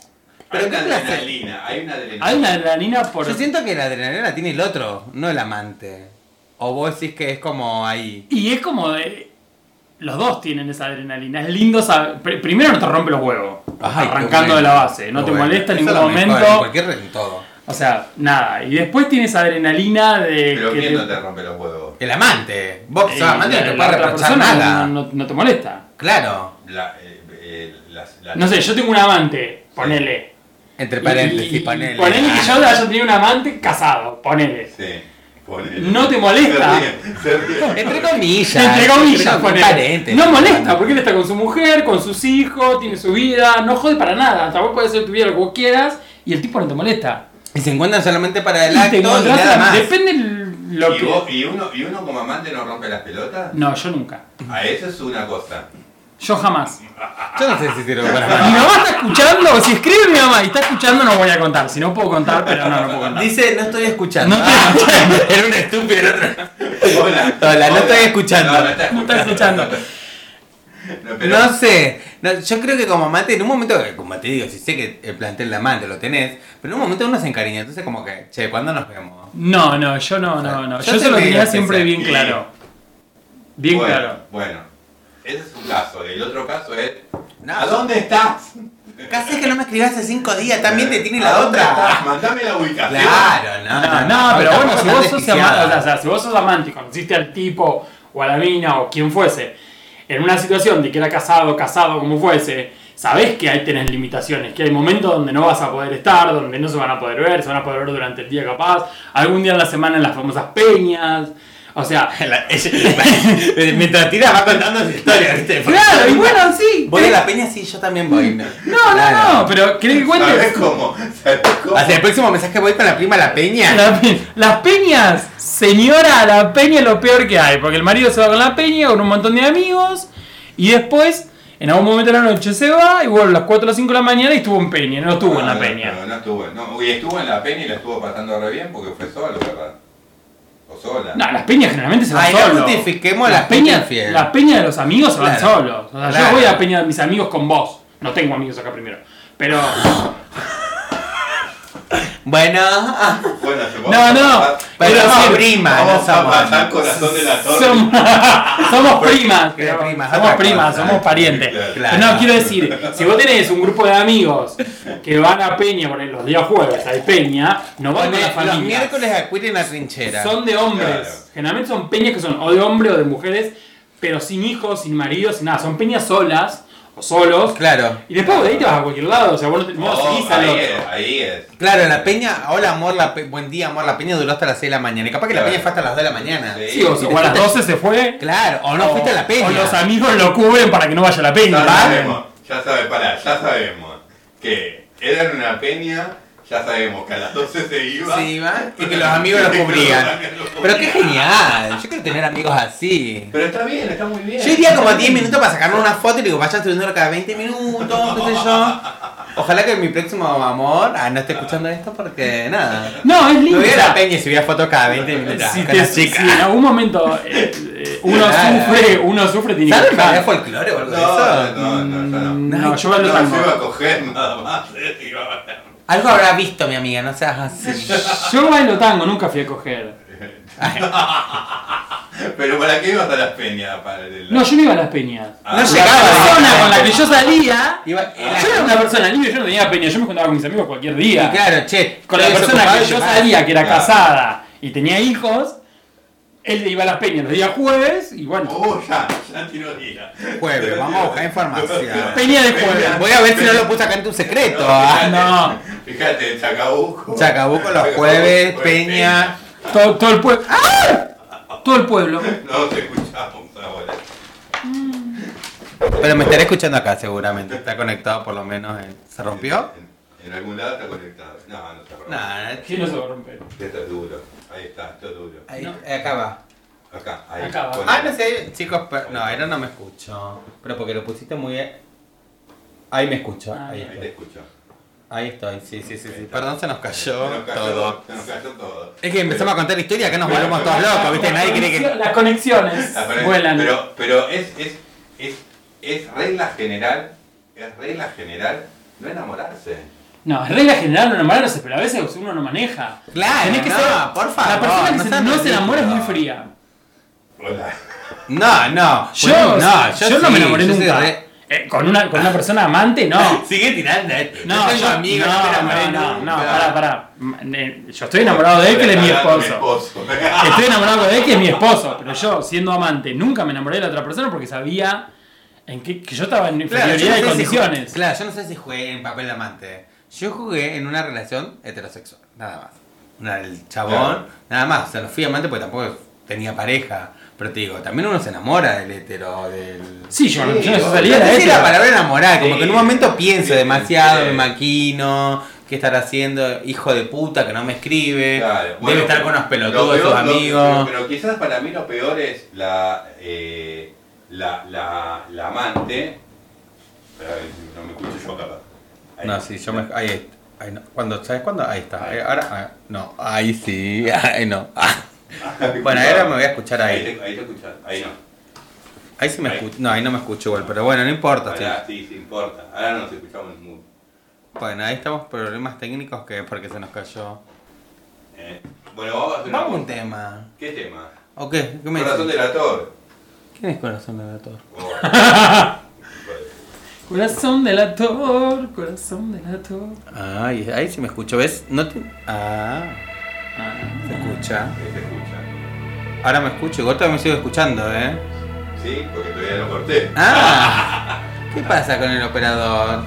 Pero una qué clase- adrenalina, hay una adrenalina. Hay una adrenalina por. Yo siento que la adrenalina la tiene el otro, no el amante. O vos decís que es como ahí. Y es como de. Los dos tienen esa adrenalina. Es lindo saber. pr- Primero no te rompe los huevos. Ay, arrancando bueno, de la base. No te bueno. molesta en ningún mejor, momento. En cualquier en todo. O sea, nada. Y después tienes adrenalina de. Pero que ¿quién te- no te rompe los huevos? El amante. Vos que eh, sos amante no la- te la puedes otra reprochar persona nada. No, no- no te molesta. Claro. La, eh, eh, No sé, yo tengo un amante. Ponele. Entre paréntesis, y- y- ponele. Ponele que yo haya tenido un amante casado. Ponele. Sí, ponele. No te molesta. Se ríe, se ríe. Entre comillas. Entre comillas, ponele. No molesta, porque él está con su mujer, con sus hijos, tiene su vida, no jode para nada. Vez puede hacer tu vida lo que vos quieras y el tipo no te molesta. Y se encuentran solamente para el Y acto te y nada más. Depende lo ¿Y, que. vos- y uno, ¿Y uno como amante no rompe las pelotas? No, yo nunca. A eso es una cosa. Yo jamás. Yo no sé si sirve para Mi nada. mamá está escuchando, si escribe mi mamá y está escuchando, no voy a contar. Si no puedo contar, pero no, no puedo contar. Dice, no estoy escuchando. No estoy escuchando. Era un estúpido el otro. Hola. Hola, no estoy escuchando. No, no está No está escuchando. No, pero- No sé, No, yo creo que como amante, en un momento, que, como te digo, si sé que el plantel de amante lo tenés, pero en un momento uno se encariña, entonces como que, che, ¿cuándo nos vemos? No, no, yo no, no, no. Yo Yo, te se lo tenía siempre bien claro. Bien bueno, claro. Bueno, ese es un caso. El otro caso es. No, ¿A dónde estás? Casi que no me escribí hace cinco días, también te tiene ¿A la otra. Mandame la ubicación. Claro, no, No, no, pero bueno, si vos sos amante, o sea, si vos sos amante y conociste al tipo o a la mina o quien fuese, en una situación de que era casado, casado, como fuese, sabés que ahí tenés limitaciones, que hay momentos donde no vas a poder estar, donde no se van a poder ver, se van a poder ver durante el día capaz, algún día en la semana en las famosas peñas, o sea, La- Mientras tira va contando su historia, ¿viste? claro, y bueno, sí. Voy a la peña, sí, yo también voy. No, No, no, no, pero ¿querés que cómo? ¿Sabes cómo? Hacia el próximo mensaje voy con la prima la peña. La pe- las peñas, señora, la peña es lo peor que hay, porque el marido se va con la peña, con un montón de amigos, y después, en algún momento de la noche se va, y vuelve a las 4 o las 5 de la mañana y estuvo en peña, no estuvo en la No, peña. No, no estuvo. No, y estuvo en la peña y la estuvo pasando re bien porque fue solo, ¿verdad? Sola. No, las peñas generalmente se van Ay, no solos. justifiquemos las las peñas peñas, infieles. las peñas de los amigos se van Claro. solos. O sea, Claro. yo voy a la peña de mis amigos con vos. No tengo amigos acá primero. Pero. Bueno, No, no, pero somos primas, no Vamos a somos. pasar corazón de la torre. Somos, somos primas, pero- somos primas, somos parientes. Claro. Pero no, quiero decir, si vos tenés un grupo de amigos que van a Peña, por los días jueves hay Peña, no van con la los familia. miércoles acudir en la trinchera. Son de hombres. Claro. Generalmente son peñas que son o de hombre o de mujeres, pero sin hijos, sin maridos, sin nada. Son peñas solas o solos. Claro. Y después de ahí te vas a cualquier lado, o sea, vos no, te, vos Oh, seguís al ahí otro. es, ahí es. Claro, la peña, hola amor, la pe- buen día amor, la peña duró hasta las 6 de la mañana. Y capaz que la Claro. peña fue hasta las 2 de la mañana. Sí. Sí, o, sea, o a las 12 se fue. Claro, o no fuiste a la peña. O los amigos lo cubren para que no vaya a la peña. Ya sabemos, ya sabemos, pará, ya sabemos que era en una peña, ya sabemos que a las 12 se iba. Sí, iba, y que los amigos lo cubrían. Pero qué genial, yo quiero tener amigos así. Pero está bien, está muy bien. Yo iría como 10 minutos para sacarme una foto y digo, vayan subiéndolo cada 20 minutos, qué sé yo. Ojalá que mi próximo amor ah, no esté escuchando esto porque nada. No, es lindo. voy o a sea, la peña y subía fotos cada 20 minutos si, con te- si en algún momento eh, eh, uno Claro. sufre, uno sufre, tiene ¿Sabes que dejar. folclore o algo de No, eso? no, no, no. No, yo No, se a coger nada más, eh, se iba a bailar. Algo habrá visto mi amiga, no seas así. Yo bailo tango, nunca fui a coger. Pero ¿para qué ibas a las peñas? Para el- No, yo no iba a las peñas. Ah, No La llegaba. persona con la que yo salía. Iba- Yo era una persona libre, yo no tenía peña, yo me juntaba con mis amigos cualquier Y día. claro, che, Con la persona que y yo salía, que era Claro. casada y tenía hijos, él iba a las peñas los días jueves y bueno. Oh, ya, ya tiró día. Jueves, vamos a buscar información. Peña de jueves. Voy a ver si no lo puse acá en tu secreto. No, ah. fíjate, no. Fíjate, Chacabuco. Chacabuco los jueves, Peña. Todo, todo el pueblo. Todo el pueblo. No te escuchamos ahora. Pero me estaré escuchando acá seguramente. Está conectado por lo menos. en- ¿Se rompió? En, en algún lado está conectado. No, no se rompió. Nah, Sí, no se va a romper. Esto es duro. Ahí está, esto es duro. ahí, No. eh, acá va. Acá, ahí. Acá va. Ah, no sé, chicos, pero- no, ahora no me escucho. Pero porque lo pusiste muy... Ahí me escucho, Ah, ahí Ahí te escucho. Ahí estoy, sí, sí, sí. Sí. Perdón, se nos cayó Se nos cayó todo. Se nos cayó todo. Es que empezamos a contar historia, acá nos volvemos todos locos, ¿viste? Nadie quiere que... Las conexiones pero- vuelan. Pero, pero es, es, es, es regla general, es regla general no enamorarse. No, es regla general no enamorarse, pero a veces uno no maneja. Claro, Tenés que no, ser. por favor, La persona que no se- no, se enamora es muy fría. Hola. No, no. Yo, bueno, no, yo, no sí, me enamoré nunca. re- Eh, con, una, con una persona amante, no. Sigue tirando esto. No, yo, amigos, no, no, me enamoré no, no, pará, pará. Eh, Yo estoy enamorado de él, que él es mi esposo. Estoy enamorado de él, que es mi esposo. Pero yo, siendo amante, nunca me enamoré de la otra persona porque sabía en qué, que yo estaba en Claro, inferioridad no de sé condiciones. claro, yo no sé si jugué en papel de amante. Yo jugué en una relación heterosexual, nada más. Una del chabón, Claro. nada más. O sea, no fui amante porque tampoco tenía pareja. Pero te digo, también uno se enamora del hetero, del... Sí, yo, Sí, yo no sé si la palabra enamorar, como que en un momento pienso sí, demasiado, me maquino, qué estar haciendo, hijo de puta que no me escribe, Claro, debe estar con unos lo pelotudos, peor- sus lo- amigos. pero quizás para mí lo peor es la, eh, la, la, la amante. Espera, no me escucho yo capaz. Ahí. No, sí, yo me. Ahí, ahí no. Cuando, ¿Sabes cuándo? Ahí está. Ahí, ahora, ah, no, ahí sí, ahí no. Ah. Bueno, ahora me voy a escuchar Ahí ahí. te, ahí te escuchas, ahí no. Ahí sí me escucho. No, ahí no me escucho igual, pero bueno, no importa. Pará, sí. sí, sí importa. Ahora nos escuchamos mucho. Bueno, ahí estamos problemas técnicos que porque se nos cayó. Eh. Bueno, vamos a hacer una Vamos a un tema. ¿Qué tema? ¿O qué? ¿Qué me Corazón decís? del actor. ¿Quién es Corazón del Actor? Oh. Corazón del actor, corazón del actor. Ay, ahí sí me escucho, ¿ves? No te... Ah, Ah. se escucha. ¿Qué se escucha? Ahora me escucho, igual todavía me sigo escuchando, ¿eh? Sí, porque todavía no corté. Ah, ¿qué pasa con el operador?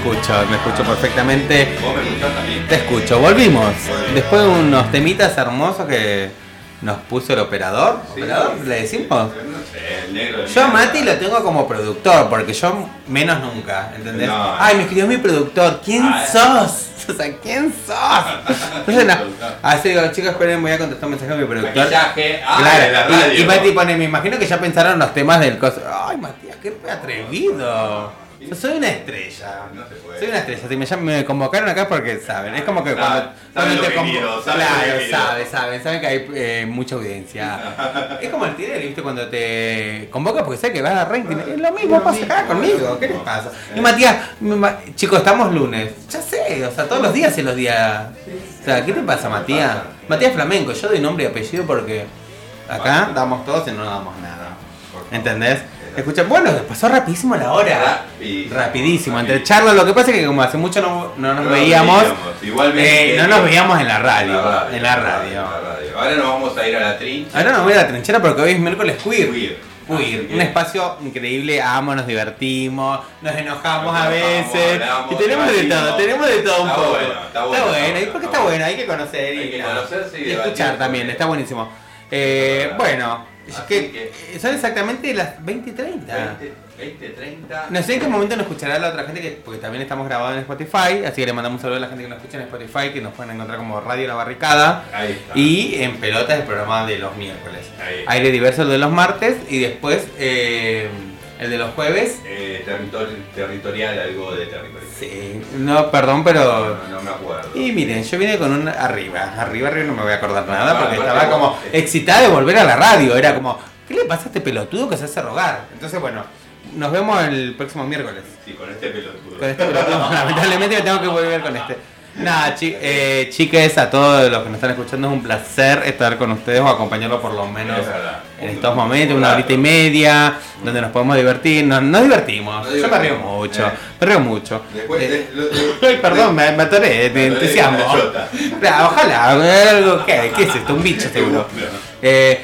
escucho, me escucho perfectamente. ¿Vos me escuchás también? Te escucho, volvimos. Después de unos temitas hermosos que nos puso el operador. ¿Operador? ¿Le decimos? Yo Mati lo tengo como productor, porque yo menos nunca, ¿entendés? Ay, me escribió mi productor, ¿quién sos? O sea, ¿quién sos? Entonces, así ah, digo, chicos, esperen, voy a contestar un mensaje a mi productor. Mensaje, ah, claro. Y, Mati pone, me imagino que ya pensaron los temas del coso. Ay, Matías, qué atrevido. Soy una estrella. No se puede. Soy una estrella. Si me, llam- me convocaron acá porque saben. Es como que Saben, cuando, saben cuando lo convo- saben lo que Claro, saben, saben. Saben que hay eh, mucha audiencia. es como el Tirel, ¿viste? Cuando te convoca porque sé que vas a rating. Es lo mismo pasa acá conmigo. ¿Qué les pasa? Y. Matías, mi ma- chicos, estamos lunes. Ya sé, o sea, todos los días es los días. O sea, ¿qué te pasa, Matías? Matías Flamenco, yo doy nombre y apellido porque acá damos todos y no damos nada. ¿Entendés? Escucha, bueno, pasó rapidísimo la hora. Rapidísimo. Rapidísimo. Entre charlas, lo que pasa es que como hace mucho no, no nos No veíamos, Igualmente. eh, no nos veíamos en la radio. En En la radio. en la radio. Ahora nos vamos a ir a la trincha. Ahora nos voy a la trinchera porque hoy es miércoles queer. Queer. Que- un espacio increíble, amo, nos divertimos, nos enojamos Nos a veces hablamos, y tenemos de todo, tenemos de todo un Está poco. bueno, está bueno, está bueno, y porque está bueno. hay que conocer y, y y escuchar también, está buenísimo. Eh, bueno, Que, que- son exactamente las 20 y 30. 20, 20, 30. No sé en qué momento nos escuchará la otra gente, que, porque también estamos grabados en Spotify, así que le mandamos un saludo a la gente que nos escucha en Spotify, que nos pueden encontrar como Radio La Barricada. Ahí está. Y en Pelotas el programa de los miércoles. Ahí. Aire diverso el de los martes y después eh, el de los jueves. Eh, territorial, algo de territorio. Sí, no, perdón, pero... no, no me acuerdo. Y miren, yo vine con un arriba, arriba, arriba no me voy a acordar nada porque estaba como excitada de volver a la radio. Era como, ¿qué le pasa a este pelotudo que se hace rogar? Entonces, bueno, nos vemos el próximo miércoles. Sí, con este pelotudo. Con este pelotudo, lamentablemente me tengo que volver con este. Nada, chi eh, chiques, a todos los que nos están escuchando, es un placer estar con ustedes o acompañarlos por lo menos Es en estos momentos, una horita y media, donde nos podemos divertir, nos, nos divertimos. Nos Yo me río mucho, eh. me río mucho. Después Eh, de, lo- de- perdón, me, me atoré Me entusiasmo. Ojalá, algo, ¿qué, ¿qué es esto? Un bicho seguro. Eh,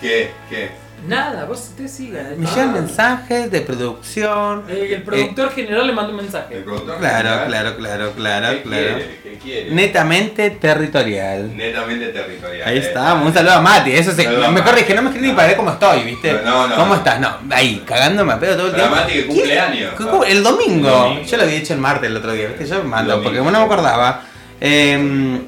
¿Qué? ¿Qué? Nada, vos te sigas. me llegan mensajes de producción. Eh, el productor general le mandó un mensaje. ¿El productor? Claro, general? claro, claro, claro, ¿Qué claro. quiere? ¿Qué quiere? Netamente territorial. Netamente territorial. Ahí eh. estamos, un saludo a Mati, eso sí, Saludo a me Mati. corrige, no me escribí para ver cómo estoy, ¿viste? No, no, ¿Cómo no. estás? No, ahí, cagándome a pedo todo el tiempo. Mati que ¿Quién? cumple años. ¿Qué cum- El domingo. El domingo. Yo lo había hecho el martes el otro día, ¿viste? Yo mando, Domingo. porque no me acordaba. Eh,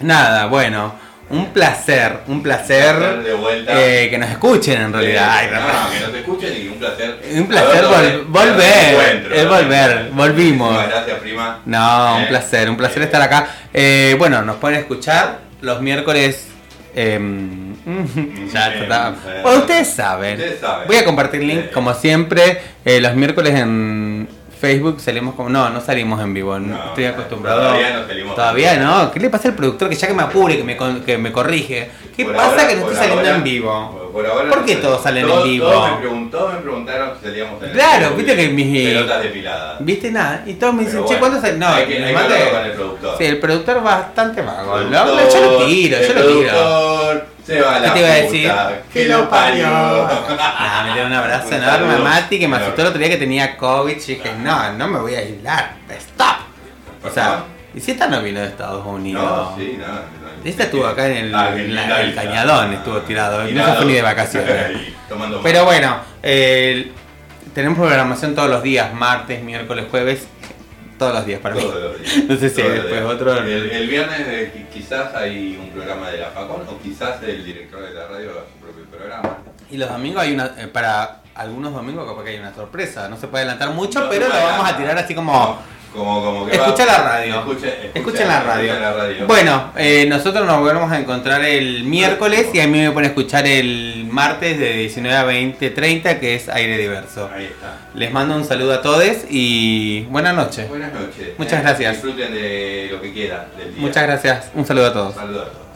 nada, bueno, un placer, un placer, placer de vuelta. eh, que nos escuchen en realidad. Ay, Eh, no, no, que nos escuchen y un placer. Un placer vol- volver, es volver, volvimos. Muchas gracias, prima. No, un Eh, placer, un placer eh, estar acá. Eh, bueno, nos pueden escuchar los miércoles. em, ya está. eh, Bueno, ustedes saben. ustedes saben. Voy a compartir link Eh. como siempre. eh, los miércoles en Facebook salimos como. No, no salimos en vivo. no No, estoy acostumbrado. todavía no salimos. Todavía no. ¿Qué le pasa al productor que ya que me apure, que me, que me corrige? ¿Qué Por pasa ahora- que no estoy saliendo ahora- en vivo? Por, ahora ¿Por no qué todos salen en vivo? Todos me, preguntaron si salíamos en Claro, viste que mis- Pelotas depiladas. ¿Viste nada? Y todos me dicen, che, ¿cuándo sale? No, hay que, hay que el productor. Sí, el productor bastante vago. Yo lo tiro, yo lo tiro. Se va a la ¿Qué te iba a decir? Que lo parió. Ah, me dio un abrazo enorme a. Mati que me asustó el otro día que tenía COVID y dije, no, no me voy a aislar. Stop. O sea. ¿y si esta no vino de Estados Unidos? No, sí, no. no. Esta estuvo acá en el, Ah, en la- Isla, el Isla. cañadón, estuvo tirado. No se Tirado. fue ni de vacaciones. Pero bueno, eh, tenemos programación todos los días, martes, miércoles, jueves, todos los días para mí. Todos los días. No sé si hay después otro. El, el viernes eh, qui- quizás hay un programa de la Facón o quizás el director de la radio haga su propio programa. Y los domingos hay una, eh, para algunos domingos capaz que hay una sorpresa, no se puede adelantar mucho, No, pero no, lo no, vamos a tirar así como... Como, como que Escucha va- la radio. Escucha, la radio. la radio. Bueno, eh, nosotros nos volvemos a encontrar el miércoles y a mí me pone a escuchar el martes de 19 a 20, 30, que es aire diverso. Ahí está. Les mando un saludo a todos y buenas noches. Buenas noches. Muchas Eh, gracias. Disfruten de lo que queda del día. Muchas gracias. Un saludo a todos. Saludos a todos.